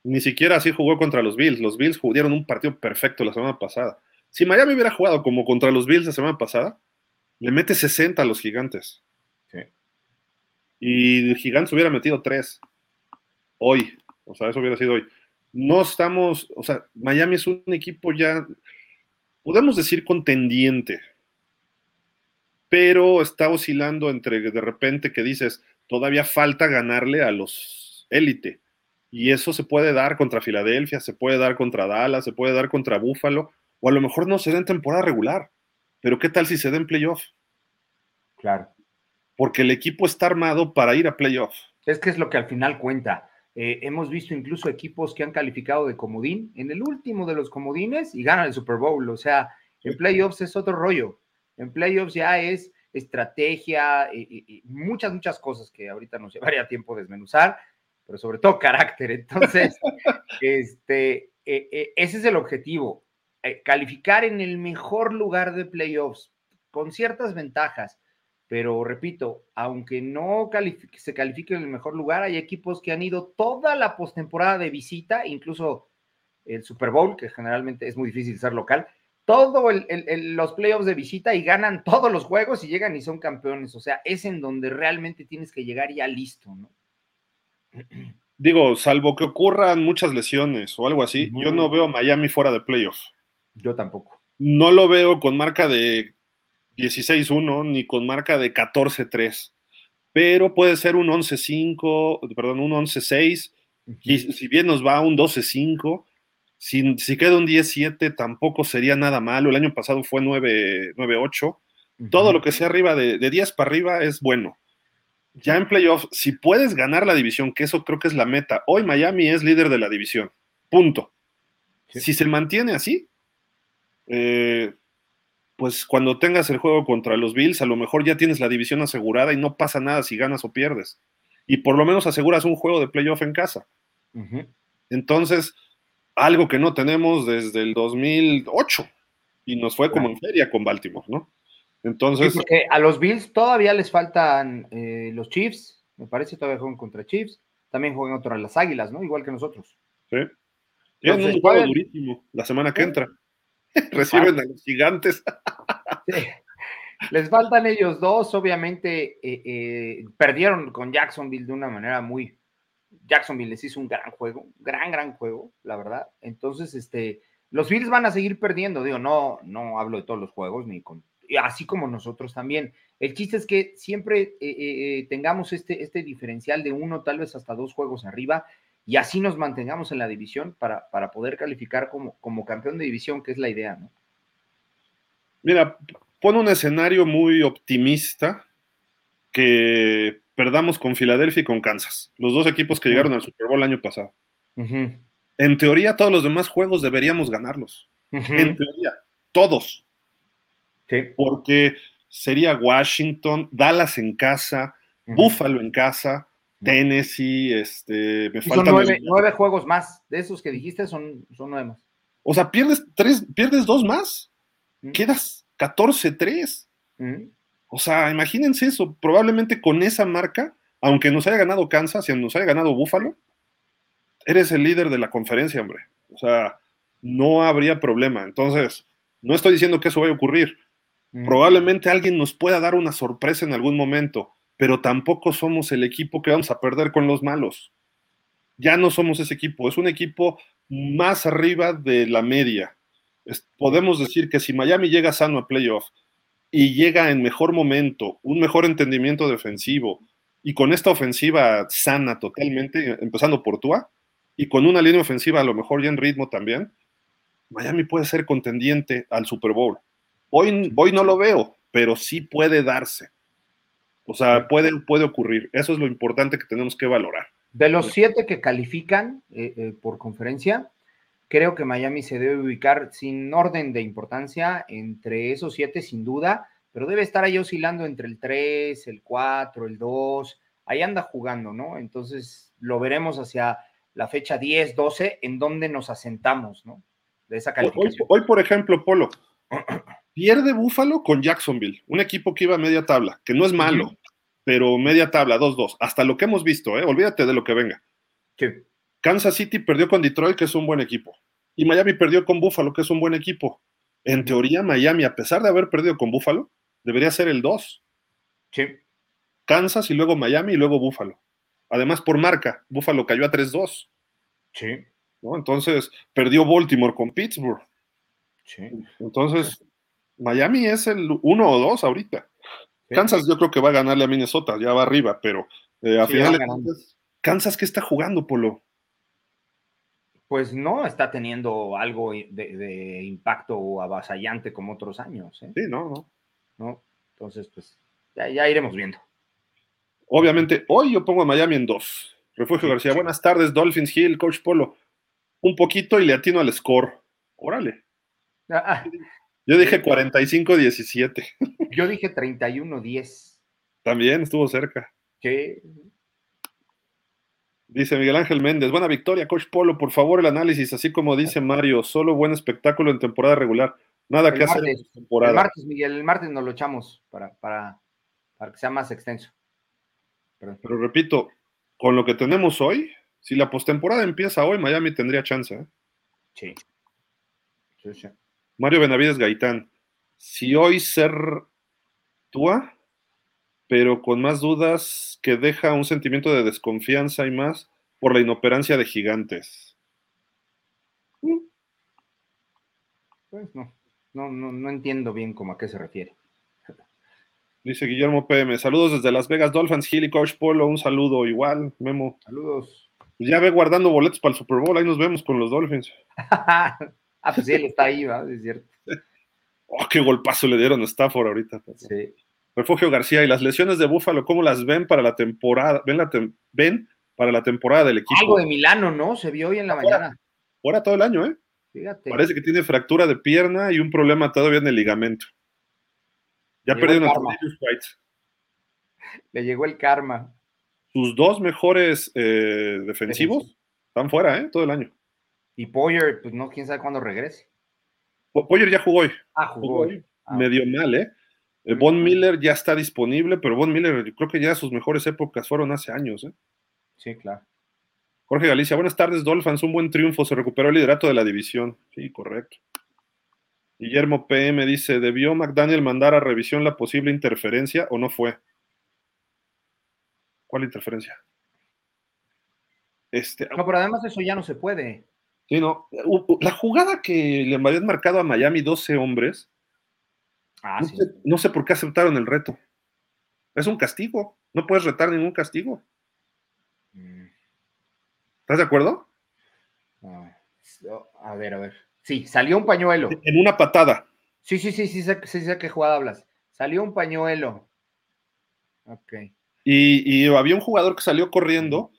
Ni siquiera así jugó contra los Bills. Los Bills jugaron un partido perfecto la semana pasada. Si Miami hubiera jugado como contra los Bills la semana pasada, le mete 60 a los gigantes. Y Gigantes hubiera metido 3 hoy. O sea, eso hubiera sido hoy. No estamos, o sea, Miami es un equipo ya, podemos decir contendiente, pero está oscilando entre de repente que dices, todavía falta ganarle a los élite. Y eso se puede dar contra Filadelfia, se puede dar contra Dallas, se puede dar contra Buffalo, o a lo mejor no se da en temporada regular. Pero ¿qué tal si se da en playoff? Claro. Porque el equipo está armado para ir a playoff. Es que es lo que al final cuenta. Eh, hemos visto incluso equipos que han calificado de comodín en el último de los comodines y ganan el Super Bowl. O sea, en playoffs es otro rollo. En playoffs ya es estrategia y, y- y muchas, muchas cosas que ahorita nos [LAUGHS] llevaría tiempo desmenuzar, pero sobre todo carácter. Entonces, [LAUGHS] este, eh, eh, ese es el objetivo. eh, calificar en el mejor lugar de playoffs con ciertas ventajas. Pero repito, aunque no califique- se califique en el mejor lugar, hay equipos que han ido toda la postemporada de visita, incluso el Super Bowl, que generalmente es muy difícil ser local, todo el- el- el- los playoffs de visita y ganan todos los juegos y llegan y son campeones. O sea, es en donde realmente tienes que llegar ya listo, ¿no? Digo, salvo que ocurran muchas lesiones o algo así, yo no veo a Miami fuera de playoff. Yo tampoco. No lo veo con marca de 16-1 ni con marca de 14-3, pero puede ser un 11-5, perdón, un 11-6, y si bien nos va un 12-5, si, si queda un 10-7 tampoco sería nada malo. El año pasado fue 9 9-8. Todo lo que sea arriba de, de 10 para arriba es bueno. Ya en playoffs, si puedes ganar la división, que eso creo que es la meta, hoy Miami es líder de la división. Punto. Si se mantiene así, eh, pues cuando tengas el juego contra los Bills, a lo mejor ya tienes la división asegurada y no pasa nada si ganas o pierdes. Y por lo menos aseguras un juego de playoff en casa. Entonces, algo que no tenemos desde el 2008 y nos fue como en feria con Baltimore, ¿no? Sí, Entonces, porque a los Bills todavía les faltan eh, los Chiefs, me parece, todavía juegan contra Chiefs, también juegan contra las Águilas, ¿no? Igual que nosotros. sí. Tienen un juego ¿cuál- durísimo la semana que entra. [LAUGHS] Reciben a los gigantes. Les faltan ellos dos, obviamente eh, eh, perdieron con Jacksonville de una manera muy... Jacksonville les hizo un gran juego, gran, gran juego, la verdad. Entonces, este, los Bills van a seguir perdiendo, digo, no, no hablo de todos los juegos, ni con, así como nosotros también. El chiste es que siempre eh, eh, tengamos este, este diferencial de uno, tal vez hasta dos juegos arriba, y así nos mantengamos en la división para, para poder calificar como, como campeón de división, que es la idea, ¿no? Mira, pone un escenario muy optimista que perdamos con Filadelfia y con Kansas, los dos equipos que llegaron al Super Bowl el año pasado. En teoría, todos los demás juegos deberíamos ganarlos. En teoría, todos. Sí. porque sería Washington, Dallas en casa. Buffalo en casa, Tennessee, este, me Y Son faltan nueve, los- nueve juegos más. De esos que dijiste son, son nueve más. O sea, pierdes tres, pierdes dos más, Mm. quedas 14-3. Ujú. O sea, imagínense eso, probablemente con esa marca, aunque nos haya ganado Kansas y nos haya ganado Buffalo, eres el líder de la conferencia, hombre. O sea, no habría problema. Entonces, no estoy diciendo que eso vaya a ocurrir. Probablemente alguien nos pueda dar una sorpresa en algún momento, pero tampoco somos el equipo que vamos a perder con los malos. Ya no somos ese equipo, es un equipo más arriba de la media. Podemos decir que si Miami llega sano a playoff y llega en mejor momento, un mejor entendimiento defensivo y con esta ofensiva sana totalmente, empezando por Tua, y con una línea ofensiva a lo mejor ya en ritmo también, Miami puede ser contendiente al Super Bowl. Hoy no lo veo, pero sí puede darse. O sea, puede, puede ocurrir. Eso es lo importante que tenemos que valorar. De los siete que califican eh, eh, por conferencia, creo que Miami se debe ubicar sin orden de importancia entre esos siete, sin duda, pero debe estar ahí oscilando entre el 3, el 4, el 2. Ahí anda jugando, ¿no? Entonces lo veremos hacia la fecha 10, 12, en donde nos asentamos, ¿no? De esa calificación. Hoy, por ejemplo, Polo, pierde Búfalo con Jacksonville, un equipo que iba a media tabla, que no es malo, pero media tabla, 2-2, hasta lo que hemos visto, ¿eh? olvídate de lo que venga. Kansas City perdió con Detroit, que es un buen equipo, y Miami perdió con Búfalo, que es un buen equipo. En teoría, Miami, a pesar de haber perdido con Búfalo, debería ser el 2. Sí. Kansas y luego Miami y luego Búfalo. Además, por marca, Buffalo cayó a 3-2. Sí. ¿no? Entonces, perdió Baltimore con Pittsburgh. Sí. Entonces, Miami es el 1 o 2 ahorita. Kansas yo creo que va a ganarle a Minnesota, ya va arriba, pero eh, a final de Kansas, ¿qué está jugando, Polo? Pues no está teniendo algo de, impacto avasallante como otros años. ¿eh? Sí, no, no. No, entonces, pues ya iremos viendo. Obviamente, hoy yo pongo a Miami en dos. Refugio García, buenas tardes, Dolphins Hill, Coach Polo. Un poquito y le atino al score. Órale. Ah, ah. Yo dije 45-17. Yo dije 31-10. También estuvo cerca. ¿Qué? Dice Miguel Ángel Méndez, buena victoria, Coach Polo, por favor el análisis, así como dice Mario, solo buen espectáculo en temporada regular, nada que hacer en temporada. El martes, Miguel, el martes nos lo echamos para, para, para que sea más extenso. Pero repito, con lo que tenemos hoy, si la postemporada empieza hoy, Miami tendría chance. ¿eh? Sí. Mario Benavides Gaitán. Si hoy ser Tua, pero con más dudas que deja un sentimiento de desconfianza y más por la inoperancia de gigantes. Pues no, no, no, no entiendo bien cómo a qué se refiere. Dice Guillermo PM, saludos desde Las Vegas Dolphins, Hill y Coach Polo, un saludo igual, Memo. Saludos. Ya ve guardando boletos para el Super Bowl, ahí nos vemos con los Dolphins. [LAUGHS] ah, pues sí, él está ahí, ¿verdad? Es cierto. oh, qué golpazo le dieron a Stafford ahorita. Sí. Refugio García, ¿y las lesiones de Búfalo, cómo las ven para la temporada? ¿Ven, la ven para la temporada del equipo? Algo de Milano, ¿no? Se vio hoy en la mañana. Fuera todo el año, ¿eh? Fíjate. Parece que tiene fractura de pierna y un problema todavía en el ligamento. Ya perdieron a White. Le llegó el karma. Sus dos mejores eh, defensivos están fuera, ¿eh? Todo el año. Y Poyer, pues no, quién sabe cuándo regrese. Poyer ya jugó hoy. Ah, jugó hoy. Ah, medio mal, ¿eh? Von Miller ya está disponible, pero Von Miller, creo que ya sus mejores épocas fueron hace años, ¿eh? Sí, claro. Jorge Galicia, buenas tardes, Dolphins. Un buen triunfo, se recuperó el liderato de la división. Sí, correcto. Guillermo PM dice, ¿debió McDaniel mandar a revisión la posible interferencia o no fue? ¿Cuál interferencia? Este, no, pero además eso ya no se puede. Sí, no. La jugada que le habían marcado a Miami 12 hombres, ah, no, sé, no, sé, por qué aceptaron el reto. Es un castigo. No puedes retar ningún castigo. Mm. ¿Estás de acuerdo? a ver, a ver. Sí, salió un pañuelo. En una patada. Sí, sí, sí, sí, sé, sí, sé qué jugada hablas. Salió un pañuelo. Ok. Y, había un jugador que salió corriendo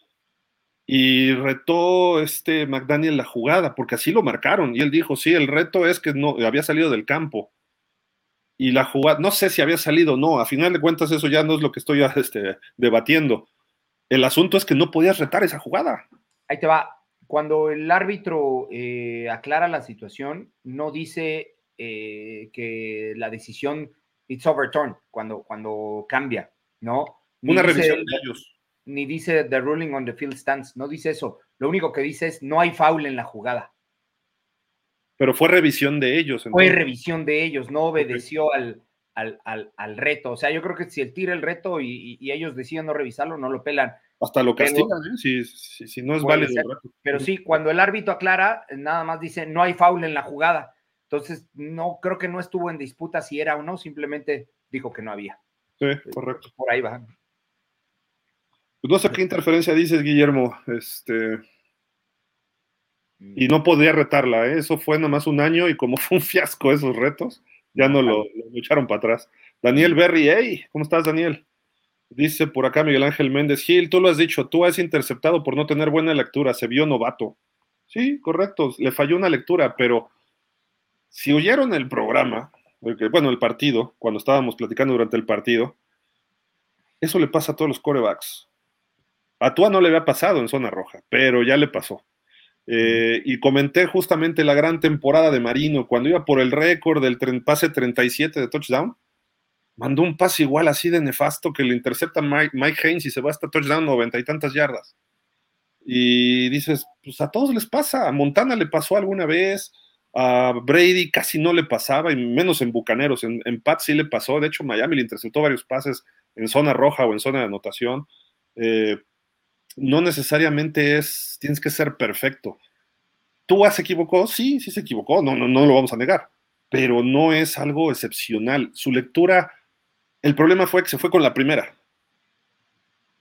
y retó este McDaniel la jugada, porque así lo marcaron. Y él dijo, sí, el reto es que no había salido del campo. Y la jugada, no sé si había salido o no, a final de cuentas eso ya no es lo que estoy [LAUGHS] este, debatiendo. El asunto es que no podías retar esa jugada. Ahí te va, cuando el árbitro eh, aclara la situación, no dice eh, que la decisión it's overturned cuando, cuando cambia, ¿no? Una revisión de ellos. Ni dice the ruling on the field stands, no dice eso. Lo único que dice es no hay foul en la jugada. Pero fue revisión de ellos. Fue revisión de ellos, no obedeció al, al, reto. O sea, yo creo que si él tira el reto y, y ellos deciden no revisarlo, no lo pelan hasta lo castigan, ¿eh? si, si, no es válido. Pero sí, cuando el árbitro aclara, nada más dice no hay foul en la jugada. Entonces, no creo que no estuvo en disputa si era o no, simplemente dijo que no había. Sí, correcto. Por ahí va. Pues no sé qué interferencia dices, Guillermo. Este. Y no podía retarla, ¿eh? eso fue nada más un año y como [LAUGHS] fue un fiasco esos retos, ya no lo, lo echaron para atrás. Daniel Berry, hey, ¿cómo estás, Daniel? Dice por acá Miguel Ángel Méndez Gil, tú lo has dicho, tú has interceptado por no tener buena lectura, se vio novato. Sí, correcto, le falló una lectura, pero si oyeron el programa, bueno, el partido, cuando estábamos platicando durante el partido, eso le pasa a todos los corebacks. A Tua no le había pasado en zona roja, pero ya le pasó. Eh, y comenté justamente la gran temporada de Marino, cuando iba por el récord del pase 37 de touchdown, mandó un pase igual así de nefasto que le intercepta Mike, Mike Haynes y se va hasta touchdown noventa y tantas yardas. Y dices, pues a todos les pasa, a Montana le pasó alguna vez, a Brady casi no le pasaba, y menos en Bucaneros, en, en Pat sí le pasó, de hecho Miami le interceptó varios pases en zona roja o en zona de anotación. Eh, no necesariamente es, tienes que ser perfecto. ¿Tú has equivocado? Sí, sí se equivocó, no, no, no lo vamos a negar, pero no es algo excepcional. Su lectura, el problema fue que se fue con la primera.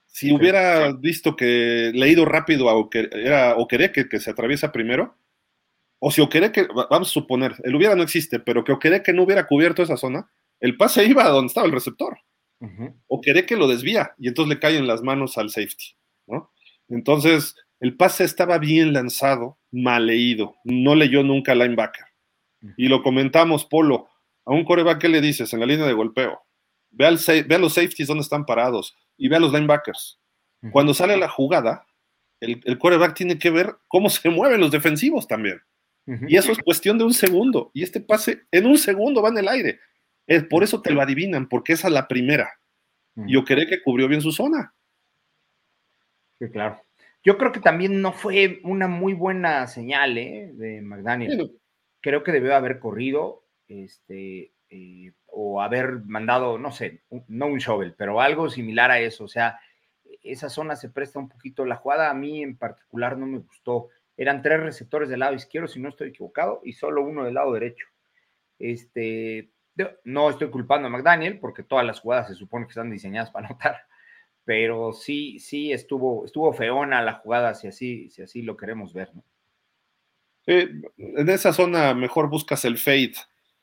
Si hubiera visto que leído rápido o que era o que, que se atraviesa primero, o si Oqueré que, vamos a suponer, el hubiera no existe, pero que que no hubiera cubierto esa zona, el pase iba a donde estaba el receptor. O queré que lo desvía y entonces le cae en las manos al safety. Entonces, el pase estaba bien lanzado, mal leído, no leyó nunca linebacker. Y lo comentamos, Polo, a un coreback, ¿qué le dices en la línea de golpeo? Ve, al, ve a los safeties donde están parados y ve a los linebackers. Cuando sale la jugada, el, el coreback tiene que ver cómo se [LAUGHS] mueven los defensivos también. Y eso es cuestión de un segundo. Y este pase en un segundo va en el aire. Es, por eso te lo adivinan, porque esa es la primera. Yo creo que cubrió bien su zona. Sí, claro. Yo creo que también no fue una muy buena señal ¿eh? de McDaniel. Creo que debió haber corrido este, eh, o haber mandado, no sé, no un shovel, pero algo similar a eso. O sea, esa zona se presta un poquito. La jugada a mí en particular no me gustó. Eran tres receptores del lado izquierdo, si no estoy equivocado, y solo uno del lado derecho. Este, no estoy culpando a McDaniel porque todas las jugadas se supone que están diseñadas para [LAUGHS] anotar, pero sí, sí estuvo, estuvo feona la jugada si así, si así lo queremos ver, ¿no? en esa zona mejor buscas el fade.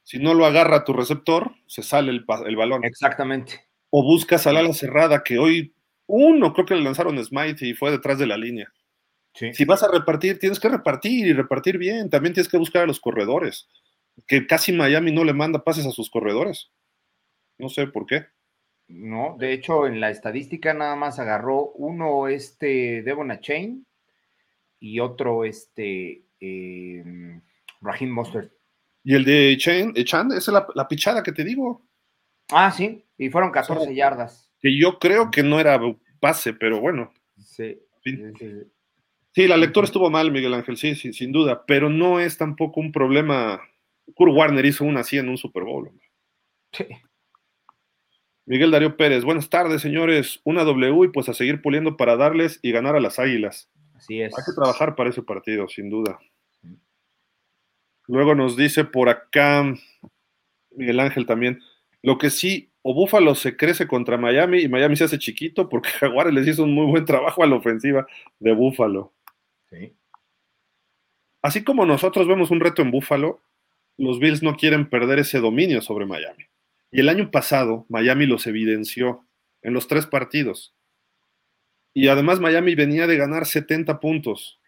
Si no lo agarra tu receptor, se sale el, el balón. Exactamente. O buscas al ala cerrada, que hoy uno creo que le lanzaron Smite y fue detrás de la línea. Si vas a repartir, tienes que repartir y repartir bien. También tienes que buscar a los corredores que casi Miami no le manda pases a sus corredores. No sé por qué. No, de hecho, en la estadística nada más agarró uno este Devon Chain y otro este eh, Raheem Mostert. Y el de Chain, Chan, esa es la, pichada que te digo. Ah, sí, y fueron 14 yardas. Que yo creo que no era pase, pero bueno. Sí. Sí, la lectura estuvo mal, Miguel Ángel, sí, sí, sin duda, pero no es tampoco un problema Kurt Warner hizo una así en un Super Bowl. Sí. Miguel Darío Pérez, buenas tardes, señores. Una W y pues a seguir puliendo para darles y ganar a las águilas. Así es. Hay que trabajar para ese partido, sin duda. Luego nos dice por acá Miguel Ángel también. Lo que sí, o Búfalo se crece contra Miami y Miami se hace chiquito porque [LAUGHS] Jaguares les hizo un muy buen trabajo a la ofensiva de Búfalo. Sí. Así como nosotros vemos un reto en Búfalo, los Bills no quieren perder ese dominio sobre Miami. Y el año pasado Miami los evidenció en los tres partidos. Y además Miami venía de ganar 70 puntos.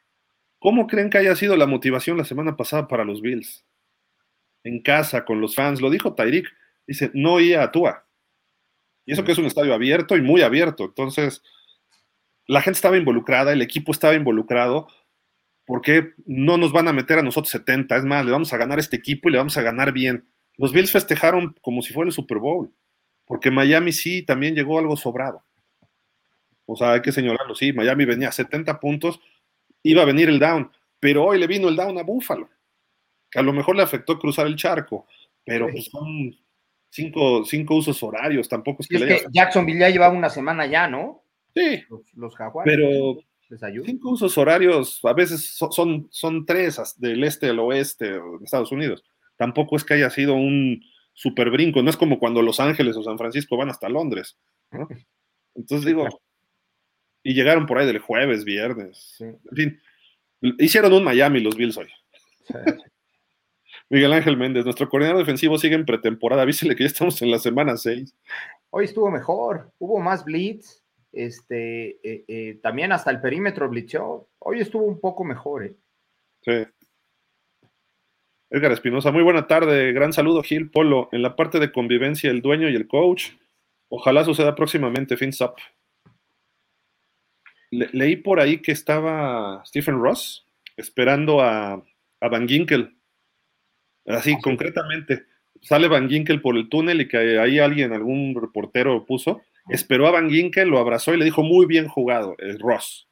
¿Cómo creen que haya sido la motivación la semana pasada para los Bills? En casa, con los fans, lo dijo Tyreek, dice, no iba a Tua. Y eso que es un estadio abierto y muy abierto. Entonces, la gente estaba involucrada, el equipo estaba involucrado, ¿Por qué no nos van a meter a nosotros 70? Es más, le vamos a ganar a este equipo y le vamos a ganar bien. Los Bills festejaron como si fuera el Super Bowl, porque Miami sí también llegó algo sobrado. O sea, hay que señalarlo, sí, Miami venía a 70 puntos, iba a venir el down, pero hoy le vino el down a Buffalo, que a lo mejor le afectó cruzar el charco, pero pues son cinco, cinco, usos horarios, tampoco es que, es que Jacksonville ya llevaba una semana ya, ¿no? Sí, los, los Jaguares. Pero Cinco usos horarios, a veces son, son, tres del este al oeste de Estados Unidos. Tampoco es que haya sido un super brinco, no es como cuando Los Ángeles o San Francisco van hasta Londres. Entonces digo, y llegaron por ahí del jueves, viernes. En fin, hicieron un Miami los Bills hoy. Miguel Ángel Méndez, nuestro coordinador defensivo sigue en pretemporada, avísele que ya estamos en la semana 6. hoy estuvo mejor, hubo más blitz, este, eh, eh, también hasta el perímetro blitzó, hoy estuvo un poco mejor. ¿eh? Sí. Edgar Espinosa, muy buena tarde, gran saludo Gil Polo, en la parte de convivencia el dueño y el coach, ojalá suceda próximamente, fins up. leí por ahí que estaba Stephen Ross esperando a, a Van Ginkel, así concretamente sale Van Ginkel por el túnel y que ahí alguien, algún reportero puso, esperó a Van Ginkel, lo abrazó y le dijo muy bien jugado, es Ross.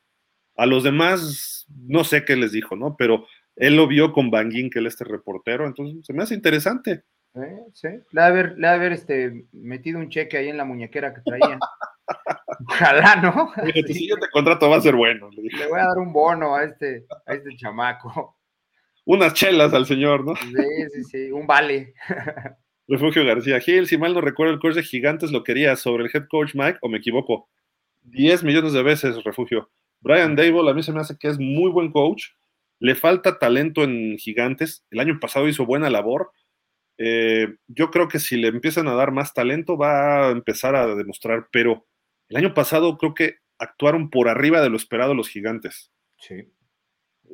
A los demás, no sé qué les dijo, ¿no? Pero él lo vio con Van Ginkel, este reportero, entonces se me hace interesante. sí, le ha haber, le haber este, metido un cheque ahí en la muñequera que traía. [LAUGHS] Ojalá, ¿no? Si yo te contrato va a ser bueno. Le, le, voy a dar un bono a este, a este chamaco unas chelas al señor, ¿no? Sí, sí, sí, un vale. [LAUGHS] Refugio García Gil, si mal no recuerdo, el coach de Gigantes lo quería sobre el head coach Mike, o me equivoco. 10 millones de veces, Refugio. Brian Dable, a mí se me hace que es muy buen coach. Le falta talento en Gigantes. El año pasado hizo buena labor. Eh, yo creo que si le empiezan a dar más talento, va a empezar a demostrar, pero el año pasado creo que actuaron por arriba de lo esperado los Gigantes. Sí.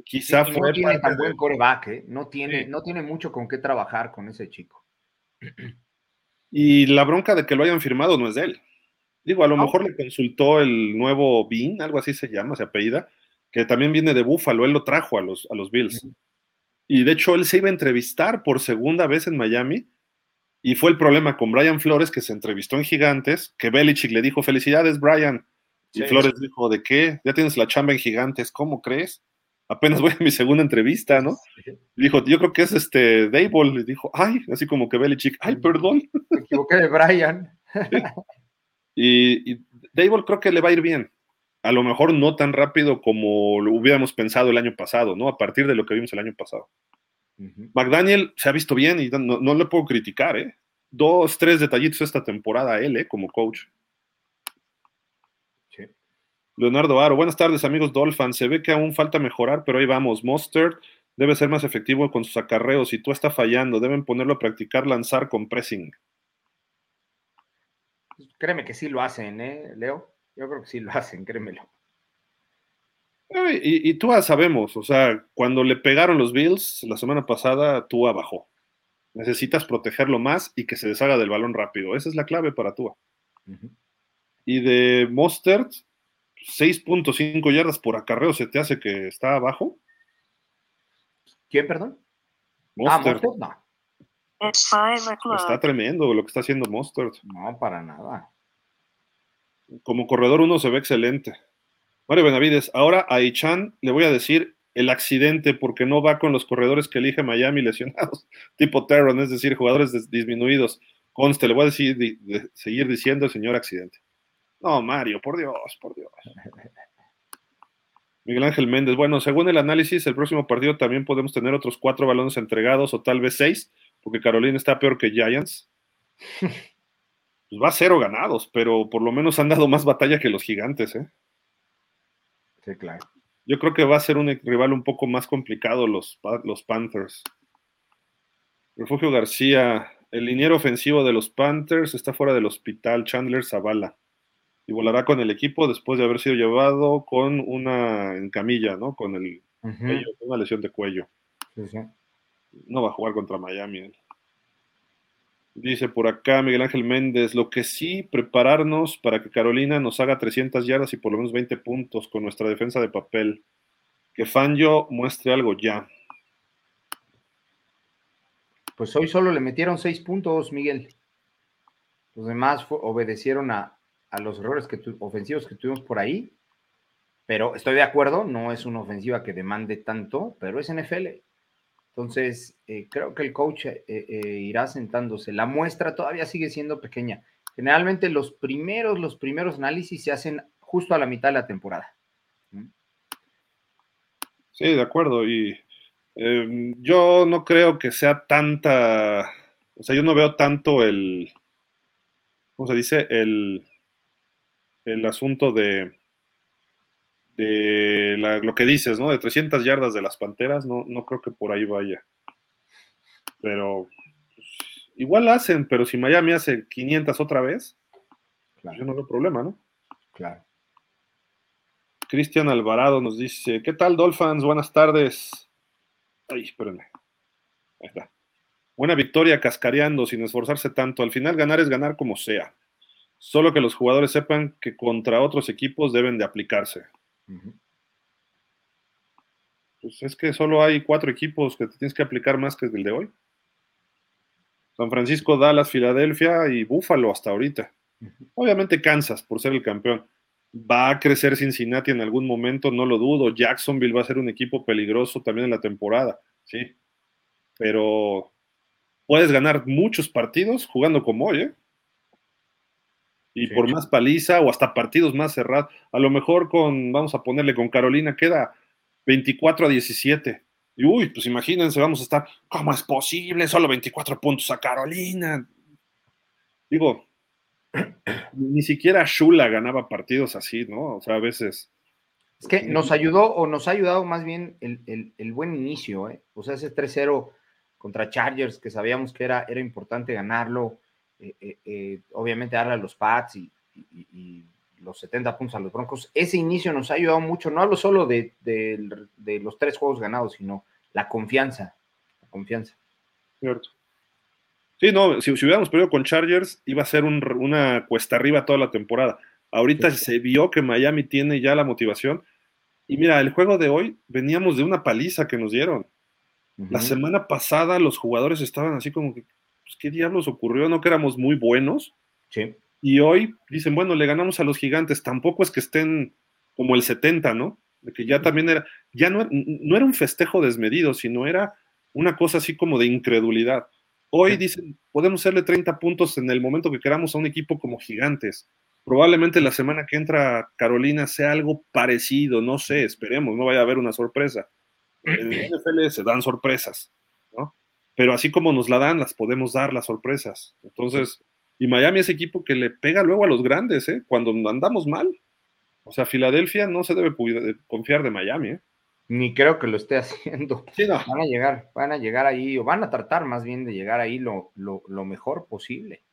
Quizá No tiene tan buen coreback, ¿eh? no, tiene, no tiene mucho con qué trabajar con ese chico. Y la bronca de que lo hayan firmado no es de él. Digo, a lo mejor le consultó el nuevo Bean, algo así se llama, se apellida, que también viene de Búfalo, él lo trajo a los, a los Bills. Y de hecho él se iba a entrevistar por segunda vez en Miami, y fue el problema con Brian Flores, que se entrevistó en Gigantes, que Belichick le dijo, felicidades Brian. Y Flores dijo, ¿de qué? Ya tienes la chamba en Gigantes, ¿cómo crees? apenas voy a mi segunda entrevista, ¿no? Dijo, yo creo que es este Dable. Le dijo, ay, así como que Belichick, ay, perdón. Me equivoqué de Brian. [LAUGHS] y, y Dable creo que le va a ir bien. A lo mejor no tan rápido como lo hubiéramos pensado el año pasado, ¿no? A partir de lo que vimos el año pasado. McDaniel se ha visto bien y no, no, le puedo criticar, ¿eh? Dos, tres detallitos esta temporada a él, ¿eh? Como coach. Leonardo Aro, buenas tardes amigos Dolphins. Se ve que aún falta mejorar, pero ahí vamos. Mustard debe ser más efectivo con sus acarreos. y tú está fallando, deben ponerlo a practicar lanzar con pressing. Créeme que sí lo hacen, ¿eh, Leo? Yo creo que sí lo hacen, créemelo. Y, y Tua sabemos, o sea, cuando le pegaron los Bills la semana pasada, Tua bajó. Necesitas protegerlo más y que se deshaga del balón rápido. Esa es la clave para Tua. Y de Mustard, 6.5 yardas por acarreo se te hace que está abajo. ¿Quién, perdón? Monster. Ah, no. Está tremendo lo que está haciendo Monster. No, para nada. Como corredor uno se ve excelente. Mario Benavides, ahora a Ichan le voy a decir el accidente porque no va con los corredores que elige Miami lesionados, [LAUGHS] tipo Terron, es decir, jugadores disminuidos. Conste, le voy a decir, seguir diciendo el señor accidente. No, Mario, por Dios, por Dios. [LAUGHS] Miguel Ángel Méndez, bueno, según el análisis, el próximo partido también podemos tener otros cuatro balones entregados o tal vez seis, porque Carolina está peor que Giants. [LAUGHS] Pues va a cero ganados, pero por lo menos han dado más batalla que los gigantes, ¿eh? Sí, claro. Yo creo que va a ser un rival un poco más complicado los, los Panthers. Refugio García, el liniero ofensivo de los Panthers está fuera del hospital, Chandler Zavala y volará con el equipo después de haber sido llevado con una en camilla, ¿no? Con el una lesión de cuello. No va a jugar contra Miami. Dice por acá Miguel Ángel Méndez, lo que sí, prepararnos para que Carolina nos haga 300 yardas y por lo menos 20 puntos con nuestra defensa de papel. Que Fangio muestre algo ya. Pues hoy solo le metieron 6 puntos, Miguel. Los demás obedecieron a, a los errores que ofensivos que tuvimos por ahí, pero estoy de acuerdo, no es una ofensiva que demande tanto, pero es NFL. Entonces, eh, creo que el coach eh, eh, irá sentándose. La muestra todavía sigue siendo pequeña. Generalmente los primeros, los primeros análisis se hacen justo a la mitad de la temporada. Sí, de acuerdo. Y em, yo no creo que sea tanta, o sea, yo no veo tanto el, ¿cómo se dice? El, el asunto de, de lo que dices, ¿no? De 300 yardas de las Panteras, no, no creo que por ahí vaya. Pero pues, igual hacen, pero si Miami hace 500 otra vez, Yo no veo problema, ¿no? Claro. Cristian Alvarado nos dice, ¿qué tal Dolphins? Buenas tardes. Ay, espérenme. Ahí está. Buena victoria cascareando sin esforzarse tanto. Al final ganar es ganar como sea. Solo que los jugadores sepan que contra otros equipos deben de aplicarse. Pues es que solo hay cuatro equipos que te tienes que aplicar más que el de hoy. San Francisco, Dallas, Filadelfia y Búfalo hasta ahorita. Obviamente Kansas por ser el campeón. Va a crecer Cincinnati en algún momento, no lo dudo. Jacksonville va a ser un equipo peligroso también en la temporada, sí. Pero puedes ganar muchos partidos jugando como hoy, ¿eh? Y por más paliza o hasta partidos más cerrados. A lo mejor con, vamos a ponerle con Carolina, queda 24 a 17. Y uy, pues imagínense, vamos a estar, ¿cómo es posible? Solo 24 puntos a Carolina. Digo, ni siquiera Shula ganaba partidos así, ¿no? O sea, a veces. Es que nos ayudó, o nos ha ayudado más bien el, buen inicio, ¿eh? O sea, ese 3-0 contra Chargers, que sabíamos que era, era importante ganarlo, eh, eh, eh, obviamente darle a los Pats y, los 70 puntos a los Broncos. Ese inicio nos ha ayudado mucho, no hablo solo de, los tres juegos ganados, sino la confianza, la confianza. Cierto. Sí, no, si, hubiéramos perdido con Chargers, iba a ser una cuesta arriba toda la temporada. Ahorita se vio que Miami tiene ya la motivación. Y mira, el juego de hoy veníamos de una paliza que nos dieron. La semana pasada los jugadores estaban así como que, pues, ¿qué diablos ocurrió? No que éramos muy buenos. Sí. Y hoy dicen, bueno, le ganamos a los gigantes. Tampoco es que estén como el 70, ¿no? De que ya también era, ya no, no era un festejo desmedido, sino era una cosa así como de incredulidad. Hoy dicen, podemos hacerle 30 puntos en el momento que queramos a un equipo como gigantes. Probablemente la semana que entra Carolina sea algo parecido, no sé, esperemos, no vaya a haber una sorpresa. En el [CLEARS THROAT] NFL se dan sorpresas. Pero así como nos la dan, las podemos dar las sorpresas. Entonces, y Miami es equipo que le pega luego a los grandes, ¿eh? Cuando andamos mal. O sea, Filadelfia no se debe confiar de Miami, ¿eh? Ni creo que lo esté haciendo. Van a llegar, van a llegar ahí, o van a tratar más bien de llegar ahí lo, mejor posible.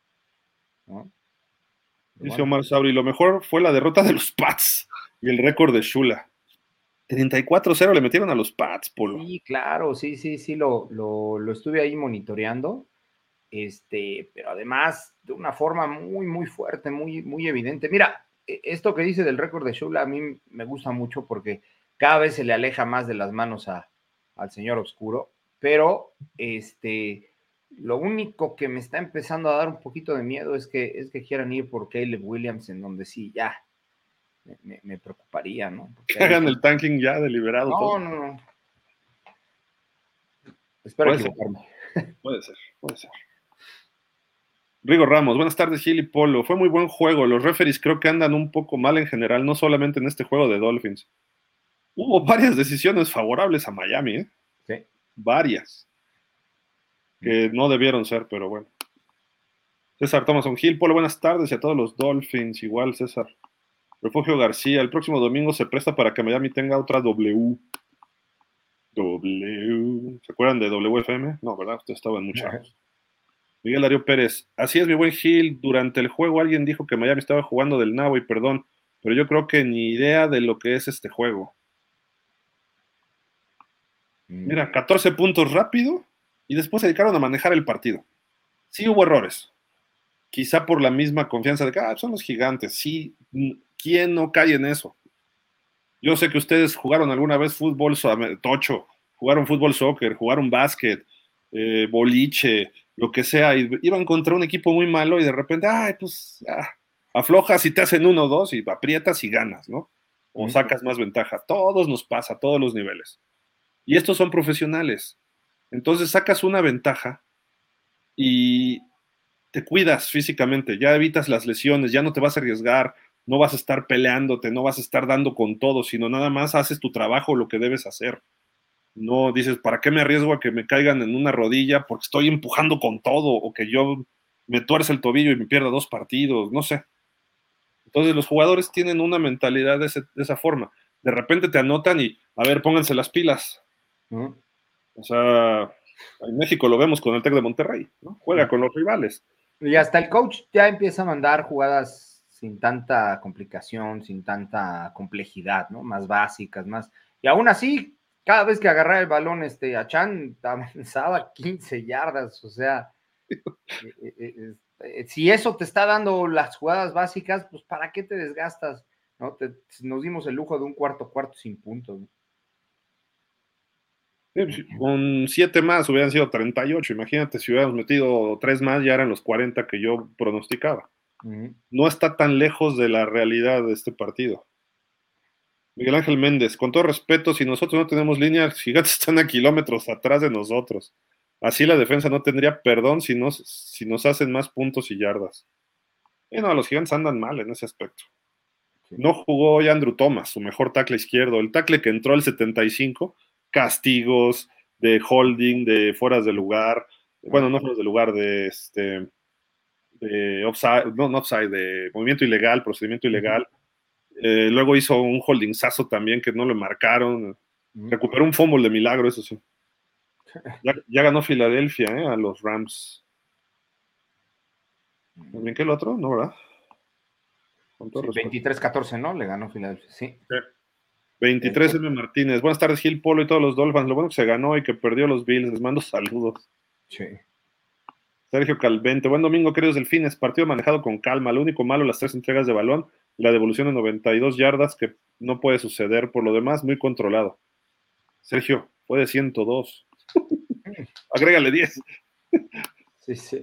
Dice Omar Sabri, lo mejor fue la derrota de los Pats y el récord de Shula. 34-0 le metieron a los Pats, Polo. Sí, claro, sí, sí, sí, lo, lo, estuve ahí monitoreando. Este, pero además de una forma muy, muy fuerte, muy, muy evidente. Mira, e, esto que dice del récord de Shula a mí me gusta mucho porque cada vez se le aleja más de las manos al señor oscuro, pero este, lo único que me está empezando a dar un poquito de miedo es que, es que quieran ir por Caleb Williams, en donde sí, ya, me, preocuparía, ¿no? que hagan el tanking ya deliberado. No, no, no. Espero equivocarme. [LAUGHS] Puede ser, puede ser. Rigo Ramos, buenas tardes, Gil y Polo. Fue muy buen juego. Los referees creo que andan un poco mal en general, no solamente en este juego de Dolphins. Hubo varias decisiones favorables a Miami, ¿eh? Sí. Varias. Que no debieron ser, pero bueno. César Thomason Gil, Polo, buenas tardes y a todos los Dolphins. Igual, César. Refugio García, el próximo domingo se presta para que Miami tenga otra W. W. ¿Se acuerdan de WFM? No, ¿verdad? Ustedes estaban muchos. Miguel Darío Pérez. Así es, mi buen Gil. Durante el juego alguien dijo que Miami estaba jugando del nabo y perdón, pero yo creo que ni idea de lo que es este juego. Mm. Mira, 14 puntos rápido y después se dedicaron a manejar el partido. Sí hubo errores. Quizá por la misma confianza de que ah, son los gigantes. Sí, ¿Quién no cae en eso? Yo sé que ustedes jugaron alguna vez fútbol tocho, jugaron fútbol soccer, jugaron básquet, eh, boliche, lo que sea, y iban contra un equipo muy malo y de repente, ay, pues aflojas y te hacen uno o dos y aprietas y ganas, ¿no? O sacas más ventaja. Todos nos pasa, a todos los niveles. Y estos son profesionales. Entonces sacas una ventaja y te cuidas físicamente, ya evitas las lesiones, ya no te vas a arriesgar, no vas a estar peleándote, no vas a estar dando con todo, sino nada más haces tu trabajo, lo que debes hacer. No dices, ¿para qué me arriesgo a que me caigan en una rodilla porque estoy empujando con todo o que yo me tuerce el tobillo y me pierda dos partidos? No sé. Entonces los jugadores tienen una mentalidad de, esa forma. De repente te anotan y, a ver, pónganse las pilas. O sea, en México lo vemos con el Tec de Monterrey, ¿no? Juega con los rivales. Y hasta el coach ya empieza a mandar jugadas sin tanta complicación, sin tanta complejidad, ¿no? Más básicas, más. Y aún así, cada vez que agarraba el balón, este, Achan avanzaba [LAUGHS] 15 yardas, o sea, [LAUGHS] eh, eh, eh, si eso te está dando las jugadas básicas, pues ¿para qué te desgastas? ¿no? nos dimos el lujo de un cuarto cuarto sin puntos. Pues, con siete más hubieran sido 38. Imagínate si hubiéramos metido tres más, ya eran los 40 que yo pronosticaba. No está tan lejos de la realidad de este partido. Miguel Ángel Méndez, con todo respeto, si nosotros no tenemos línea, gigantes [LAUGHS] están a kilómetros atrás de nosotros. Así la defensa no tendría perdón si nos, si nos hacen más puntos y yardas. Y no, los gigantes andan mal en ese aspecto. No jugó hoy Andrew Thomas, su mejor tackle izquierdo. El tackle que entró al 75, castigos de holding, de fueras de lugar. Bueno, no fueras de lugar, de este de offside, no, no offside, de movimiento ilegal, procedimiento ilegal. Eh, luego hizo un holdingzazo también que no lo marcaron. Recuperó un fumble de milagro, eso sí. [LAUGHS] Ya, ganó Filadelfia eh, a los Rams. ¿También que el otro? ¿No, verdad? 23-14, ¿no? Le ganó Filadelfia, sí. 23 M. Martínez. Buenas tardes, Gil Polo y todos los Dolphins. Lo bueno que se ganó y que perdió los Bills. Les mando saludos. Sí. Sergio Calvente, buen domingo, queridos delfines. Partido manejado con calma. Lo único malo, las tres entregas de balón, la devolución de 92 yardas, que no puede suceder. Por lo demás, muy controlado. Sergio, puede 102. [LAUGHS] Agrégale 10. sí, sí.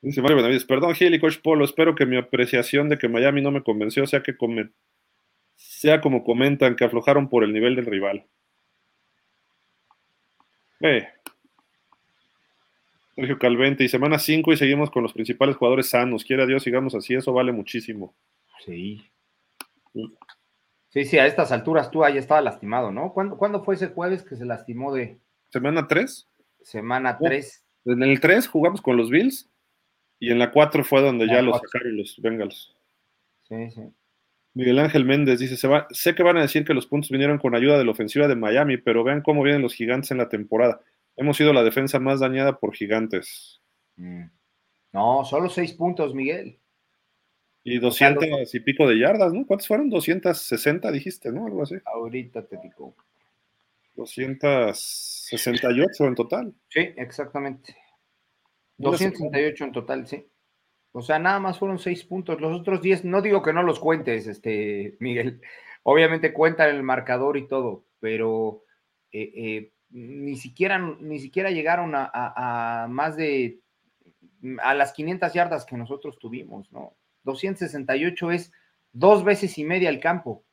Dice Mario Benavides, perdón, Gil y Coach Polo, espero que mi apreciación de que Miami no me convenció sea que sea como comentan, que aflojaron por el nivel del rival. Eh, Sergio Calvente, y semana 5 y seguimos con los principales jugadores sanos. Quiera Dios, sigamos así, eso vale muchísimo. Sí. Sí, sí, a estas alturas tú ahí estaba lastimado, ¿no? ¿Cuándo, fue ese jueves que se lastimó de. ¿Semana 3? Semana 3. En el 3 jugamos con los Bills y en la 4 fue donde ya los sacaron los Bengals. Sí, sí. Miguel Ángel Méndez dice: se va, Sé que van a decir que los puntos vinieron con ayuda de la ofensiva de Miami, pero vean cómo vienen los gigantes en la temporada. Hemos sido la defensa más dañada por gigantes. Mm. No, solo seis puntos, Miguel. Y 200 y pico de yardas, ¿no? ¿Cuántos fueron? 260, dijiste, ¿no? Algo así. Ahorita te digo. 268 en total. Sí, exactamente. 268 en total, sí. O sea, nada más fueron seis puntos. Los otros 10, no digo que no los cuentes, este, Miguel. Obviamente cuentan el marcador y todo, pero eh, eh, ni siquiera, ni siquiera llegaron a, más de a las 500 yardas que nosotros tuvimos, ¿no? 268 es dos veces y media el campo.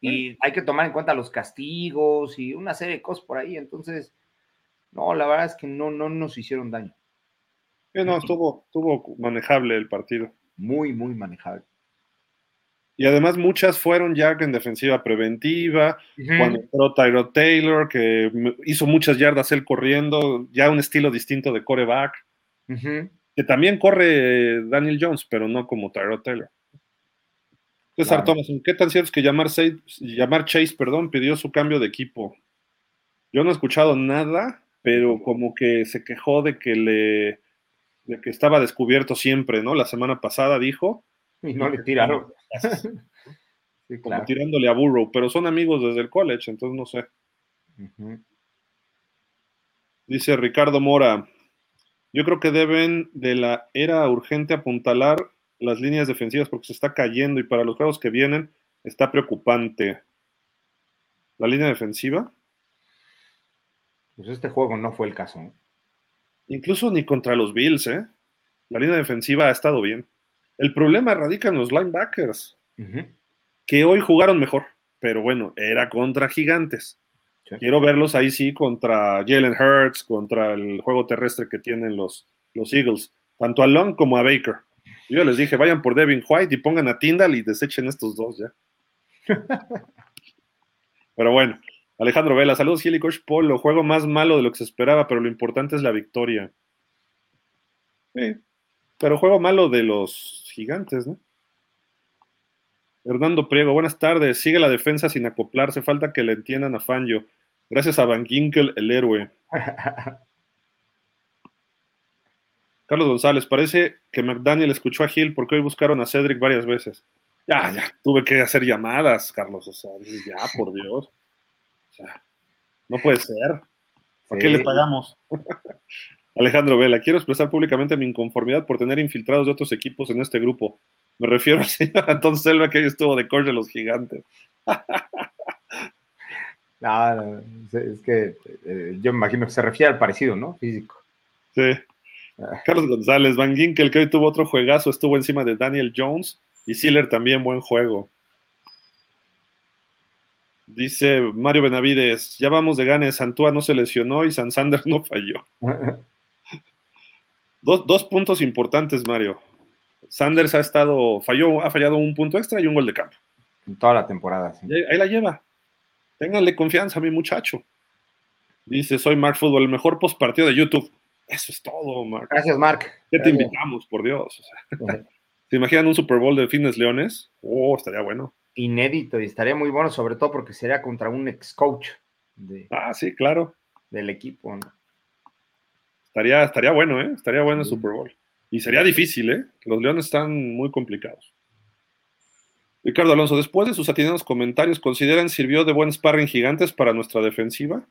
Y hay que tomar en cuenta los castigos y una serie de cosas por ahí. Entonces, no, la verdad es que no, no nos hicieron daño. no, estuvo, estuvo manejable el partido. Muy, muy manejable. Y además muchas fueron ya en defensiva preventiva, cuando entró Tyro Taylor, que hizo muchas yardas él corriendo, ya un estilo distinto de coreback, que también corre Daniel Jones, pero no como Tyro Taylor. César Thomas, ¿qué tan cierto es que llamar, llamar Chase perdón, pidió su cambio de equipo? Yo no he escuchado nada, pero como que se quejó de que le de que estaba descubierto siempre, ¿no? La semana pasada dijo. [LAUGHS] Y no le tiraron. [LAUGHS] como tirándole a Burrow, pero son amigos desde el college, entonces no sé. Dice Ricardo Mora, yo creo que deben de la era urgente apuntalar las líneas defensivas porque se está cayendo y para los juegos que vienen está preocupante. ¿La línea defensiva? Pues este juego no fue el caso. Incluso ni contra los Bills, ¿eh? La línea defensiva ha estado bien. El problema radica en los linebackers, que hoy jugaron mejor, pero bueno, era contra gigantes. Quiero verlos ahí sí contra Jalen Hurts, contra el juego terrestre que tienen los, los Eagles, tanto a Long como a Baker. Yo les dije, vayan por Devin White y pongan a Tyndall y desechen estos dos ya. [LAUGHS] pero bueno, Alejandro Vela, saludos Gil y Coach Polo, juego más malo de lo que se esperaba, pero lo importante es la victoria. Sí, pero juego malo de los gigantes, ¿no? Hernando Priego, buenas tardes. Sigue la defensa sin acoplarse. Falta que le entiendan a Fangio. Gracias a Van Ginkel, el héroe. [LAUGHS] Carlos González, parece que McDaniel escuchó a Gil porque hoy buscaron a Cedric varias veces. Ya, ya, tuve que hacer llamadas, Carlos. O sea, ya, por Dios. O sea, no puede ser. ¿Por qué le pagamos? [LAUGHS] Alejandro Vela, quiero expresar públicamente mi inconformidad por tener infiltrados de otros equipos en este grupo. Me refiero al señor Antón Selva que hoy estuvo de coach de los gigantes. [LAUGHS] no, es que eh, yo me imagino que se refiere al parecido, ¿no? Físico. Sí. Carlos González, Van Ginkel, que hoy tuvo otro juegazo, estuvo encima de Daniel Jones y Siller también, buen juego. Dice Mario Benavides, ya vamos de ganes, Santúa no se lesionó y San Sanders no falló. [LAUGHS] dos, puntos importantes, Mario. Sanders ha estado, falló, ha fallado un punto extra y un gol de campo. En toda la temporada. Ahí, la lleva. Ténganle confianza a mi muchacho. Dice, soy Mark Football, el mejor post partido de YouTube. Eso es todo, Mark. Gracias, Mark. ¿Qué te invitamos, por Dios? [LAUGHS] ¿Se imaginan un Super Bowl de Fitness Leones? Oh, estaría bueno. Inédito y estaría muy bueno, sobre todo porque sería contra un ex coach. De, ah, sí, claro. Del equipo, ¿no? Estaría, estaría bueno, ¿eh? Estaría bueno el Super Bowl. Y sería difícil, ¿eh? Los Leones están muy complicados. Ricardo Alonso, después de sus atinados comentarios, ¿consideran sirvió de buen sparring gigantes para nuestra defensiva?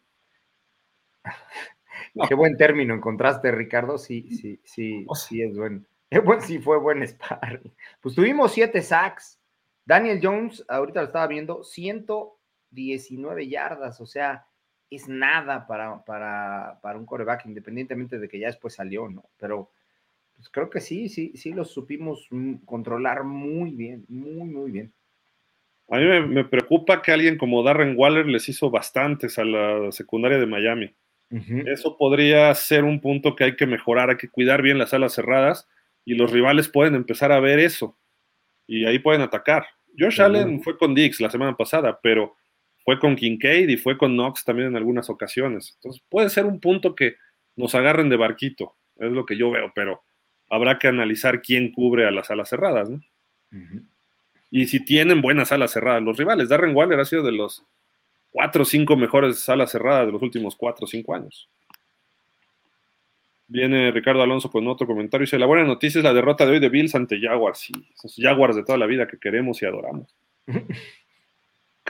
[LAUGHS] Qué buen término encontraste, Ricardo. Sí, sí, sí, oh, sí es bueno. [LAUGHS] Sí fue buen sparring. Pues tuvimos siete sacks. Daniel Jones, ahorita lo estaba viendo, 119 yardas, o sea, es nada para, para, para un coreback, independientemente de que ya después salió, ¿no? Pero pues creo que sí, sí, sí los supimos controlar muy bien, muy, muy bien. A mí me, preocupa que alguien como Darren Waller les hizo bastantes a la secundaria de Miami. Eso podría ser un punto que hay que mejorar, hay que cuidar bien las alas cerradas y los rivales pueden empezar a ver eso y ahí pueden atacar. Josh Allen fue con Dix la semana pasada, pero fue con Kincaid y fue con Knox también en algunas ocasiones. Entonces puede ser un punto que nos agarren de barquito, es lo que yo veo, pero habrá que analizar quién cubre a las alas cerradas, ¿no? Y si tienen buenas alas cerradas los rivales. Darren Waller ha sido de los cuatro o cinco mejores alas cerradas de los últimos cuatro o cinco años. Viene Ricardo Alonso con otro comentario. Dice, la buena noticia es la derrota de hoy de Bills ante Jaguars. Y esos Jaguars de toda la vida que queremos y adoramos. [LAUGHS]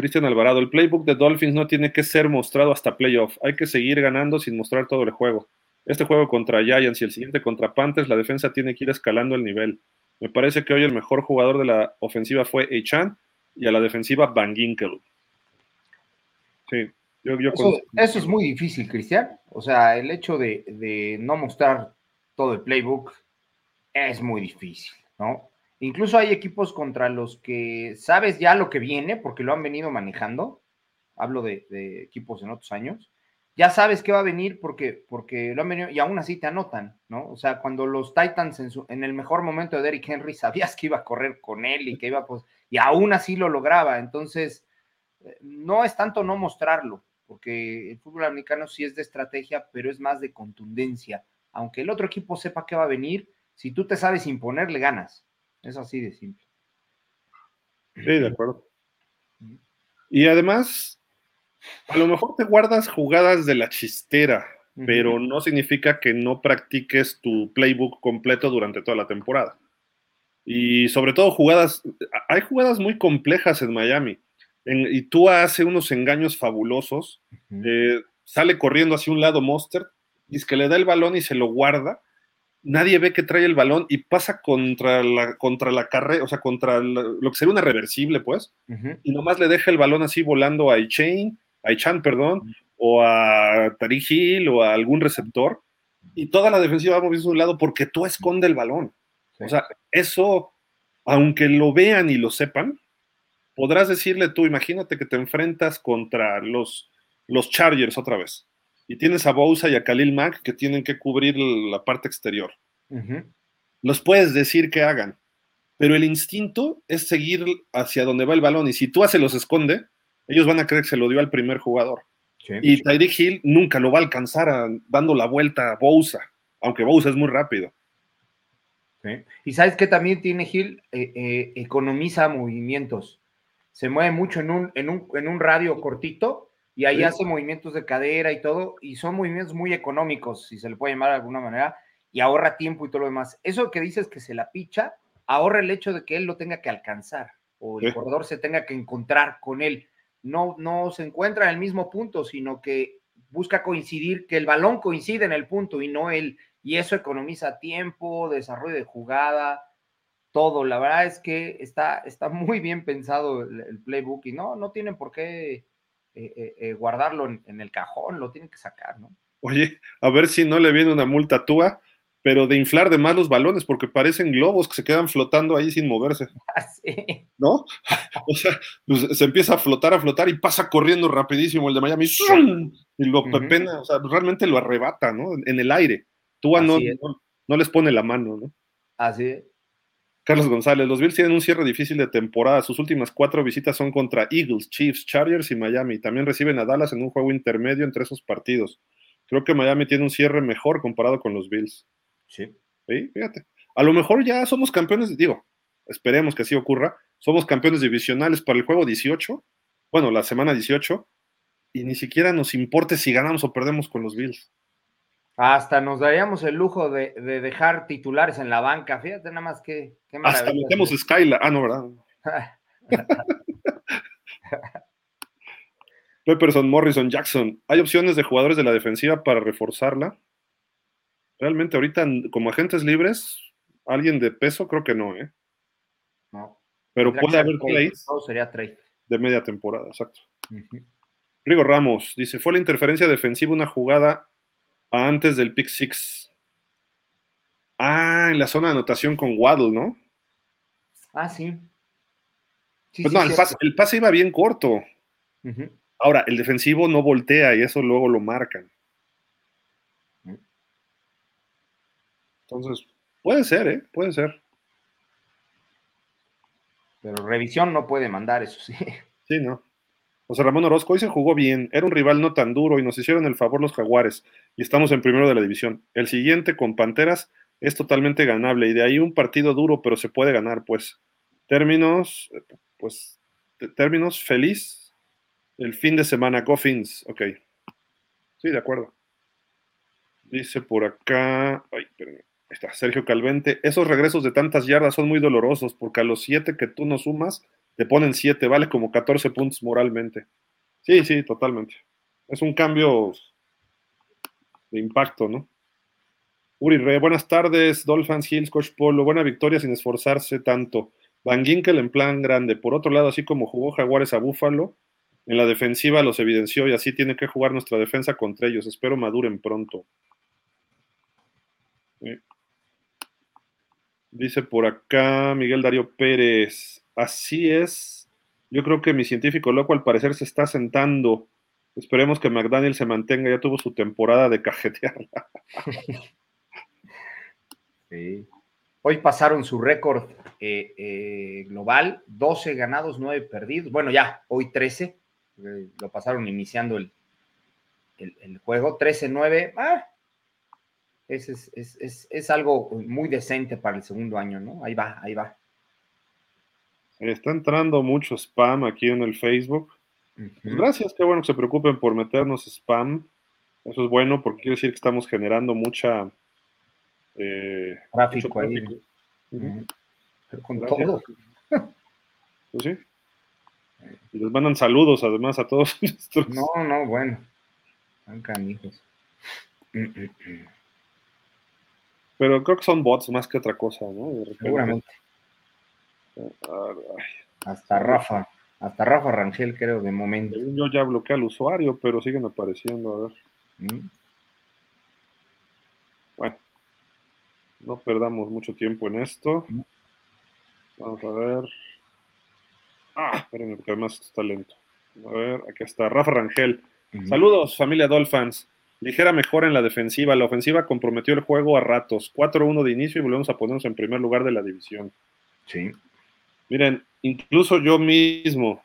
Cristian Alvarado, el playbook de Dolphins no tiene que ser mostrado hasta playoff. Hay que seguir ganando sin mostrar todo el juego. Este juego contra Giants y el siguiente contra Panthers, la defensa tiene que ir escalando el nivel. Me parece que hoy el mejor jugador de la ofensiva fue Echan y a la defensiva Van Ginkel. Sí eso, es muy difícil, Cristian. O sea, el hecho de, no mostrar todo el playbook es muy difícil, ¿no? Incluso hay equipos contra los que sabes ya lo que viene porque lo han venido manejando. Hablo de, equipos en otros años. Ya sabes qué va a venir porque, porque lo han venido y aún así te anotan, ¿no? O sea, cuando los Titans en, el mejor momento de Derrick Henry [LAUGHS] sabías que iba a correr con él y que iba pues, y aún así lo lograba. Entonces, eh, no es tanto no mostrarlo, porque el fútbol americano sí es de estrategia, pero es más de contundencia. Aunque el otro equipo sepa qué va a venir, si tú te sabes imponer, le ganas. Es así de simple. Sí, de acuerdo. Y además, a lo mejor te guardas jugadas de la chistera, pero no significa que no practiques tu playbook completo durante toda la temporada. Y sobre todo jugadas, hay jugadas muy complejas en Miami y tú hace unos engaños fabulosos. Eh, sale corriendo hacia un lado Monster, y es que le da el balón y se lo guarda. Nadie ve que trae el balón y pasa contra la, contra la carrera, o sea, contra lo que sería una reversible, pues, y nomás le deja el balón así volando a Ichain, a Ichan, perdón, o a Tariq Hill o a algún receptor, y toda la defensiva va moviendo a un lado porque tú esconde el balón. O sea, eso, aunque lo vean y lo sepan, podrás decirle tú, imagínate que te enfrentas contra los, los Chargers otra vez y tienes a Bousa y a Khalil Mack que tienen que cubrir la parte exterior. Los puedes decir que hagan, pero el instinto es seguir hacia donde va el balón y si tú se los esconde, ellos van a creer que se lo dio al primer jugador. y Tyreek Hill nunca lo va a alcanzar dando la vuelta a Bousa, aunque Bousa es muy rápido. Y sabes que también tiene Hill, eh, eh, economiza movimientos se mueve mucho en un, en un, en un radio cortito y ahí hace movimientos de cadera y todo, y son movimientos muy económicos, si se le puede llamar de alguna manera, y ahorra tiempo y todo lo demás. Eso que dices que se la picha, ahorra el hecho de que él lo tenga que alcanzar o el corredor se tenga que encontrar con él. No, no se encuentra en el mismo punto, sino que busca coincidir, que el balón coincide en el punto y no él. Y eso economiza tiempo, desarrollo de jugada, todo. La verdad es que está, está muy bien pensado el, playbook y no, no tienen por qué eh, eh, eh, guardarlo en, en, el cajón, lo tienen que sacar, ¿no? Oye, a ver si no le viene una multa a Túa pero de inflar de más los balones, porque parecen globos que se quedan flotando ahí sin moverse. [LAUGHS] Ah, ¿No? [LAUGHS] O sea, pues, se empieza a flotar, a flotar y pasa corriendo rapidísimo el de Miami. Y lo pepena, o sea, realmente lo arrebata, ¿no? En el aire. Tú no, no, les pone la mano, ¿no? Así es. Carlos González, los Bills tienen un cierre difícil de temporada. Sus últimas cuatro visitas son contra Eagles, Chiefs, Chargers y Miami. También reciben a Dallas en un juego intermedio entre esos partidos. Creo que Miami tiene un cierre mejor comparado con los Bills. Sí. Fíjate. A lo mejor ya somos campeones, digo, esperemos que así ocurra, somos campeones divisionales para el juego 18, bueno, la semana 18, y ni siquiera nos importe si ganamos o perdemos con los Bills. Hasta nos daríamos el lujo de, dejar titulares en la banca, fíjate nada más que... Hasta metemos Skylar, ah, no, ¿verdad? [LAUGHS] Pepperson, Morrison, Jackson. ¿Hay opciones de jugadores de la defensiva para reforzarla? Realmente ahorita como agentes libres, alguien de peso creo que no, ¿eh? No. Pero puede haber trades. sería trade. De media temporada, exacto. Rigo Ramos dice, fue la interferencia defensiva una jugada antes del pick six. Ah, en la zona de anotación con Waddle, ¿no? Ah, sí. pues no, el, pase, iba bien corto. Ahora, el defensivo no voltea y eso luego lo marcan. Entonces, puede ser, ¿eh? Puede ser. Pero revisión no puede mandar, eso sí. Sí, no. José Ramón Orozco hoy se jugó bien, era un rival no tan duro y nos hicieron el favor los jaguares y estamos en primero de la división. El siguiente con Panteras es totalmente ganable y de ahí un partido duro, pero se puede ganar, pues. Términos, pues, términos feliz el fin de semana, Coffins, ok. Sí, de acuerdo. Dice por acá, ay, espérenme está Sergio Calvente. Esos regresos de tantas yardas son muy dolorosos porque a los siete que tú no sumas, te ponen siete, vale como 14 puntos moralmente. Sí, sí, totalmente. Es un cambio de impacto, ¿no? Uri Re, buenas tardes, Dolphins Hills, Coach Polo, buena victoria sin esforzarse tanto. Van Ginkel en plan grande. Por otro lado, así como jugó Jaguares a Búfalo, en la defensiva los evidenció y así tiene que jugar nuestra defensa contra ellos. Espero maduren pronto. Dice por acá Miguel Darío Pérez. Así es. Yo creo que mi científico loco al parecer se está sentando. Esperemos que McDaniel se mantenga. Ya tuvo su temporada de cajetearla. [LAUGHS] Sí. Hoy pasaron su récord eh, eh, global, 12 ganados, 9 perdidos. Bueno, ya, hoy 13. Eh, lo pasaron iniciando el, el, juego. 13-9. Ah, es, algo muy decente para el segundo año, ¿no? Ahí va, ahí va. Está entrando mucho spam aquí en el Facebook. Gracias, qué bueno que se preocupen por meternos spam. Eso es bueno porque quiere decir que estamos generando mucha eh, tráfico ahí. con todo. [LAUGHS] Pues sí. Y les mandan saludos además a todos [LAUGHS] No, no, bueno. Están canijos. Pero creo que son bots más que otra cosa, ¿no? Seguramente. Hasta Rafa, hasta Rafa Rangel creo de momento. Yo ya bloqueé al usuario, pero siguen apareciendo, a ver. Mm. Bueno, no perdamos mucho tiempo en esto. Mm. Vamos a ver. Ah, espérenme, porque además está lento. A ver, aquí está Rafa Rangel. Saludos, familia Dolphins. Ligera mejora en la defensiva. La ofensiva comprometió el juego a ratos. 4-1 de inicio y volvemos a ponernos en primer lugar de la división. Sí. Miren, incluso yo mismo,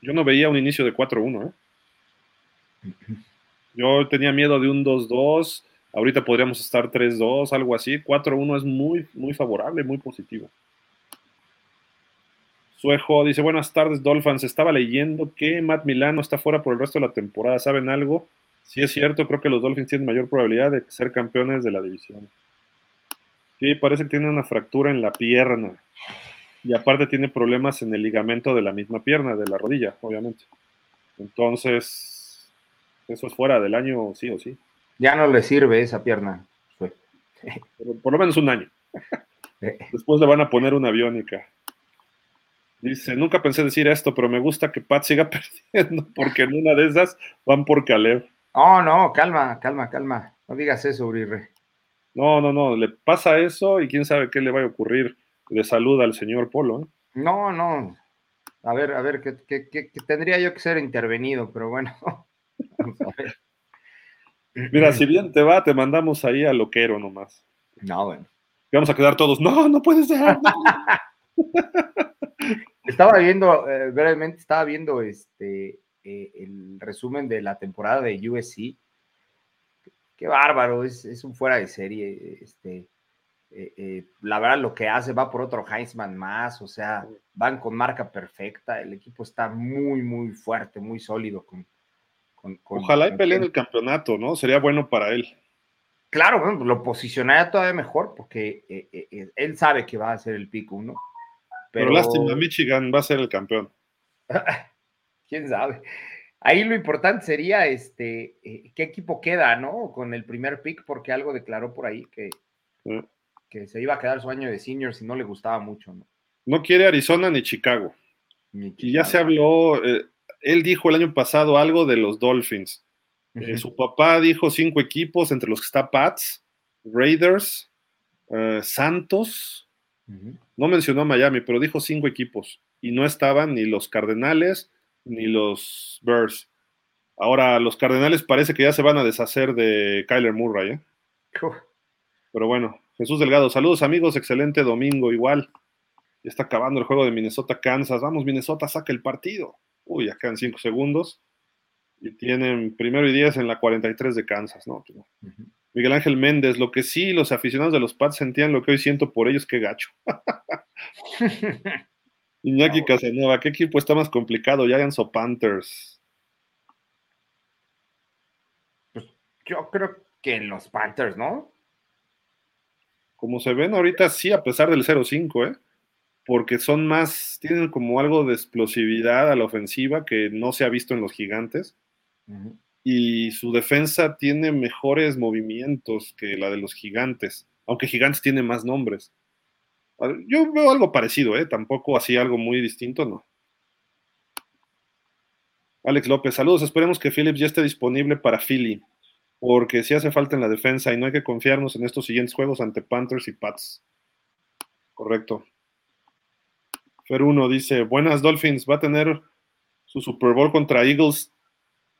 yo no veía un inicio de 4-1. ¿eh? [LAUGHS] Yo tenía miedo de un 2-2. Ahorita podríamos estar 3-2, algo así. 4-1 es muy, muy favorable, muy positivo. Suejo dice: Buenas tardes, Dolphins. Estaba leyendo que Matt Milano está fuera por el resto de la temporada. ¿Saben algo? Sí es cierto, creo que los Dolphins tienen mayor probabilidad de ser campeones de la división. Sí, parece que tiene una fractura en la pierna. Y aparte tiene problemas en el ligamento de la misma pierna, de la rodilla, obviamente. Entonces, eso es fuera del año, sí o sí. Ya no le sirve esa pierna. Por, por lo menos un año. [LAUGHS] Después le van a poner una aviónica. Dice, nunca pensé decir esto, pero me gusta que Pat siga [LAUGHS] perdiendo, porque en una de esas van por Caleb. Oh, no, calma, calma, calma. No digas eso, Uribe. No, no, no, le pasa eso y quién sabe qué le va a ocurrir de salud al señor Polo. ¿eh? No, no. A ver, a ver, que, tendría yo que ser intervenido, pero bueno. [LAUGHS] Vamos a ver. Mira, si bien te va, te mandamos ahí a loquero nomás. No, bueno. Y vamos a quedar todos, no, no puede ser. [LAUGHS] estaba viendo, eh, brevemente, estaba viendo este eh, el resumen de la temporada de USC. Qué bárbaro, es, un fuera de serie. Este, eh, la verdad, lo que hace va por otro Heisman más, o sea, van con marca perfecta. El equipo está muy, muy fuerte, muy sólido. Con, Ojalá y peleen el campeonato, ¿no? Sería bueno para él. Claro, lo posicionaría todavía mejor porque él sabe que va a ser el pico uno pero, lástima, Michigan va a ser el campeón. [LAUGHS] Quién sabe. Ahí lo importante sería este eh, qué equipo queda, ¿no? Con el primer pick, porque algo declaró por ahí que, que se iba a quedar su año de senior si no le gustaba mucho, ¿no? No quiere Arizona ni Chicago. Y ya se habló, eh, él dijo el año pasado algo de los Dolphins. Eh, su papá dijo cinco equipos, entre los que está Pats, Raiders, Santos, no mencionó a Miami, pero dijo cinco equipos y no estaban ni los Cardenales ni los Bears. Ahora, los Cardenales parece que ya se van a deshacer de Kyler Murray. ¿eh? [LAUGHS] Pero bueno, Jesús Delgado, saludos amigos, excelente domingo igual. Ya está acabando el juego de Minnesota-Kansas. Vamos, Minnesota, saca el partido. Uy, ya quedan cinco segundos. Y tienen primero y diez en la 43 de Kansas, ¿no? Miguel Ángel Méndez, lo que sí los aficionados de los Pats sentían lo que hoy siento por ellos, qué gacho. [LAUGHS] Iñaki Casanova, ¿qué equipo está más complicado? Giants o Panthers? Pues yo creo que los Panthers, ¿no? Como se ven ahorita, sí, a pesar del 0-5, ¿eh? Porque son más, tienen como algo de explosividad a la ofensiva que no se ha visto en los gigantes y su defensa tiene mejores movimientos que la de los gigantes, aunque gigantes tiene más nombres. Yo veo algo parecido, ¿eh? tampoco así algo muy distinto, ¿no? Alex López, saludos, esperemos que Phillips ya esté disponible para Philly, porque si hace falta en la defensa y no hay que confiarnos en estos siguientes juegos ante Panthers y Pats. Correcto. Fer 1 dice, buenas Dolphins, va a tener su Super Bowl contra Eagles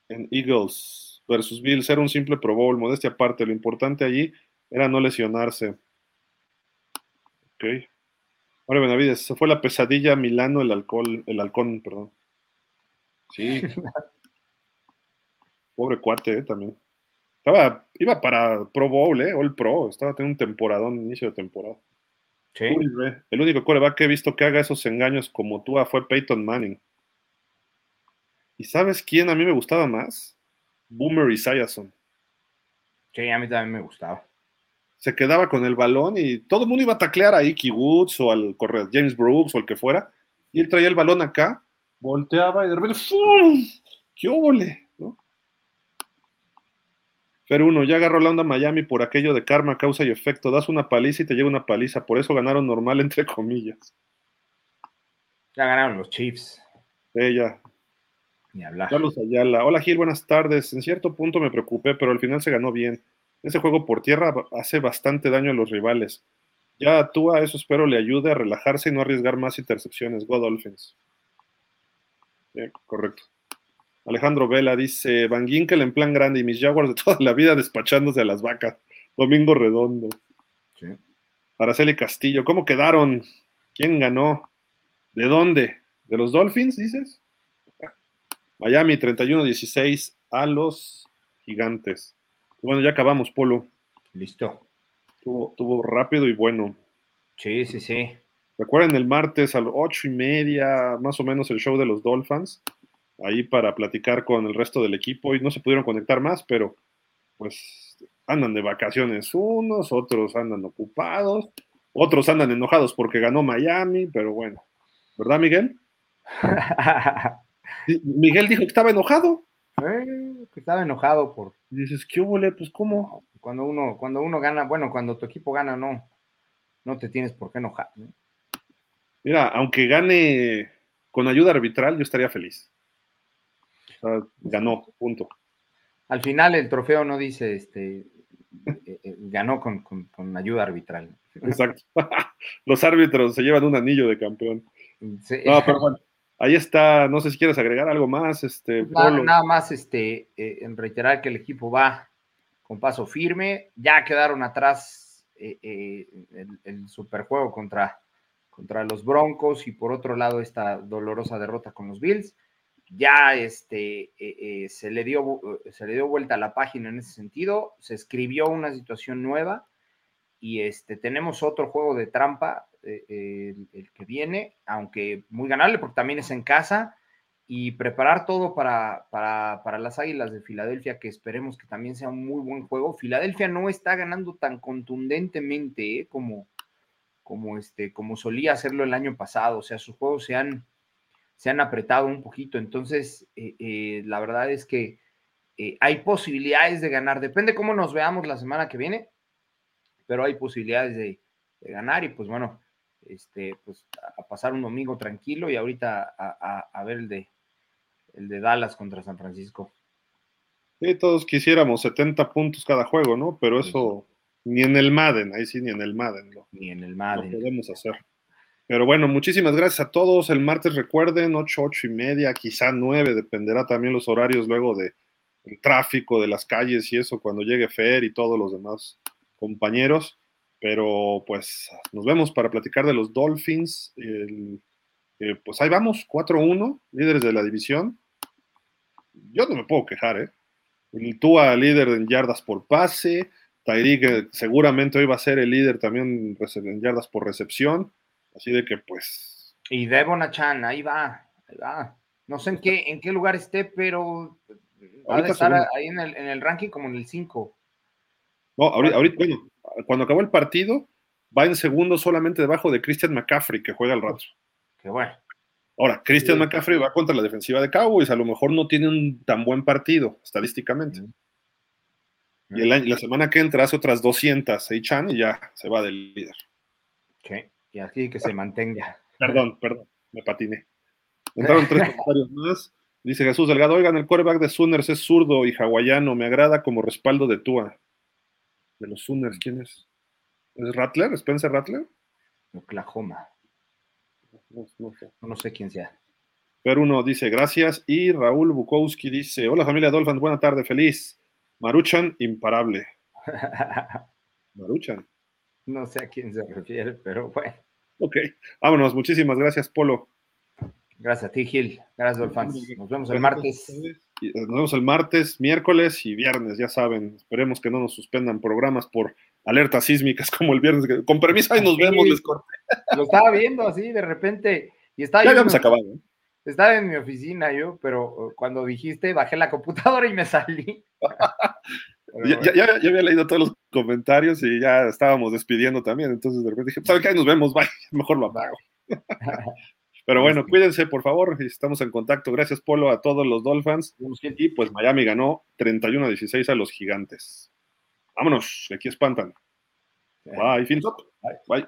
en Eagles versus Bills era un simple Pro Bowl, modestia aparte, lo importante allí era no lesionarse. Ok. Ahora Benavides, se fue la pesadilla Milano, el alcohol, el halcón, perdón. Sí. [LAUGHS] Pobre cuate, eh, también. Estaba, iba para Pro Bowl, eh, All Pro, estaba teniendo un temporadón, inicio de temporada. Sí. el único coreback que he visto que haga esos engaños como tú fue Peyton Manning. ¿Y sabes quién a mí me gustaba más? Boomer y Sayason. Sí, a mí también me gustaba. Se quedaba con el balón y todo el mundo iba a taclear a Icky Woods o al corredor James Brooks o el que fuera. Y él traía el balón acá, volteaba y de repente ¡fum! ¡Qué óvole! Pero uno, ya agarró la onda Miami por aquello de karma, causa y efecto. Das una paliza y te llega una paliza. Por eso ganaron normal, [LAUGHS] entre comillas. Ya ganaron los Chiefs. Sí, ya. Carlos Ayala. Hola Gil, buenas tardes. En cierto punto me preocupé, pero al final se ganó bien. Ese juego por tierra hace bastante daño a los rivales. Ya tú a eso espero le ayude a relajarse y no arriesgar más intercepciones. Go Dolphins. correcto. Alejandro Vela dice, Van Ginkel en plan grande y mis Jaguars de toda la vida despachándose a las vacas. Domingo Redondo. Sí. Araceli Castillo, ¿cómo quedaron? ¿Quién ganó? ¿De dónde? ¿De los Dolphins, dices? Miami 31-16 a los gigantes. Bueno, ya acabamos, Polo. Listo. Tuvo, rápido y bueno. Sí, sí, sí. Recuerden el martes a las ocho y media, más o menos, el show de los Dolphins, ahí para platicar con el resto del equipo. Y no se pudieron conectar más, pero pues andan de vacaciones unos, otros andan ocupados, otros andan enojados porque ganó Miami, pero bueno, ¿verdad, Miguel? [LAUGHS] Miguel dijo que estaba enojado. Eh, que estaba enojado por. dices, ¿qué hubo? Pues, ¿cómo? Cuando uno, cuando uno gana, bueno, cuando tu equipo gana, no, no te tienes por qué enojar. Mira, aunque gane con ayuda arbitral, yo estaría feliz. Ganó, punto. Al final el trofeo no dice, este, eh, eh, ganó con, ayuda arbitral. Exacto. [LAUGHS] Los árbitros se llevan un anillo de campeón. No, pero bueno, ahí está. No sé si quieres agregar algo más. Este, nada, más este, eh, en reiterar que el equipo va con paso firme. Ya quedaron atrás el, el, superjuego contra, contra los Broncos y por otro lado esta dolorosa derrota con los Bills ya este, eh, eh, se, le dio, se le dio vuelta a la página en ese sentido, se escribió una situación nueva y este, tenemos otro juego de trampa, eh, el, que viene, aunque muy ganable porque también es en casa y preparar todo para, para, las Águilas de Filadelfia, que esperemos que también sea un muy buen juego. Filadelfia no está ganando tan contundentemente como, como, este, como solía hacerlo el año pasado, o sea, sus juegos se han se han apretado un poquito. Entonces, eh, eh, la verdad es que eh, hay posibilidades de ganar. Depende cómo nos veamos la semana que viene, pero hay posibilidades de, ganar y pues bueno, este, pues a pasar un domingo tranquilo y ahorita a, ver el de, el de Dallas contra San Francisco. Sí, todos quisiéramos 70 puntos cada juego, ¿no? Pero eso ni en el Madden, ahí sí, ni en el Madden. Ni en el Madden. Lo podemos hacer. Pero bueno, muchísimas gracias a todos. El martes recuerden, 8, 8 y media, quizá 9, dependerá también los horarios luego de tráfico de las calles y eso cuando llegue Fer y todos los demás compañeros. Pero pues nos vemos para platicar de los Dolphins. Eh, pues ahí vamos, 4-1, líderes de la división. Yo no me puedo quejar, ¿eh? El Tua líder en yardas por pase. Tyreek eh, seguramente hoy va a ser el líder también en yardas por recepción. Así de que pues. Y Devon Achan, ahí va, ahí va. No sé en qué, en qué lugar esté, pero va a estar ahí en el, en el, ranking como en el 5. No, ahorita, bueno, cuando acabó el partido, va en segundo solamente debajo de Christian McCaffrey, que juega al rato. Qué bueno. Ahora, Christian McCaffrey va contra la defensiva de Cowboys, a lo mejor no tiene un tan buen partido, estadísticamente. Y la semana que entra hace otras 200, Chan y ya se va del líder. Okay y así que se mantenga. Perdón, perdón, me patiné. Entraron tres [LAUGHS] comentarios más. Dice Jesús Delgado, oigan, el quarterback de Sooners es zurdo y hawaiano, me agrada como respaldo de Tua. De los Sooners, ¿quién es? ¿Es Rattler? ¿Spencer Rattler? Oklahoma. No, sé. quién sea. Pero uno dice gracias y Raúl Bukowski dice, hola familia Dolphins, buena tarde, feliz. Maruchan, imparable. [LAUGHS] Maruchan. No sé a quién se refiere, pero bueno. Ok, vámonos. Muchísimas gracias, Polo. Gracias a ti, Gil. Gracias, Dolphins. Nos vemos el martes. Nos vemos el martes, miércoles y viernes, ya saben. Esperemos que no nos suspendan programas por alertas sísmicas como el viernes. Con permiso, ahí nos vemos, les Lo estaba viendo así de repente y estaba ya habíamos acabado. ¿eh? Estaba en mi oficina yo, pero cuando dijiste, bajé la computadora y me salí. [LAUGHS] Ya, había leído todos los comentarios y ya estábamos despidiendo también. Entonces de repente dije, ¿sabes qué? Ahí nos vemos, [LAUGHS] bye. Mejor lo apago. [LAUGHS] Pero bueno, cuídense, por favor. Estamos en contacto. Gracias, Polo, a todos los Dolphins. Y pues Miami ganó 31 a 16 a los gigantes. Vámonos, aquí espantan. Bye, fin Bye. Bye.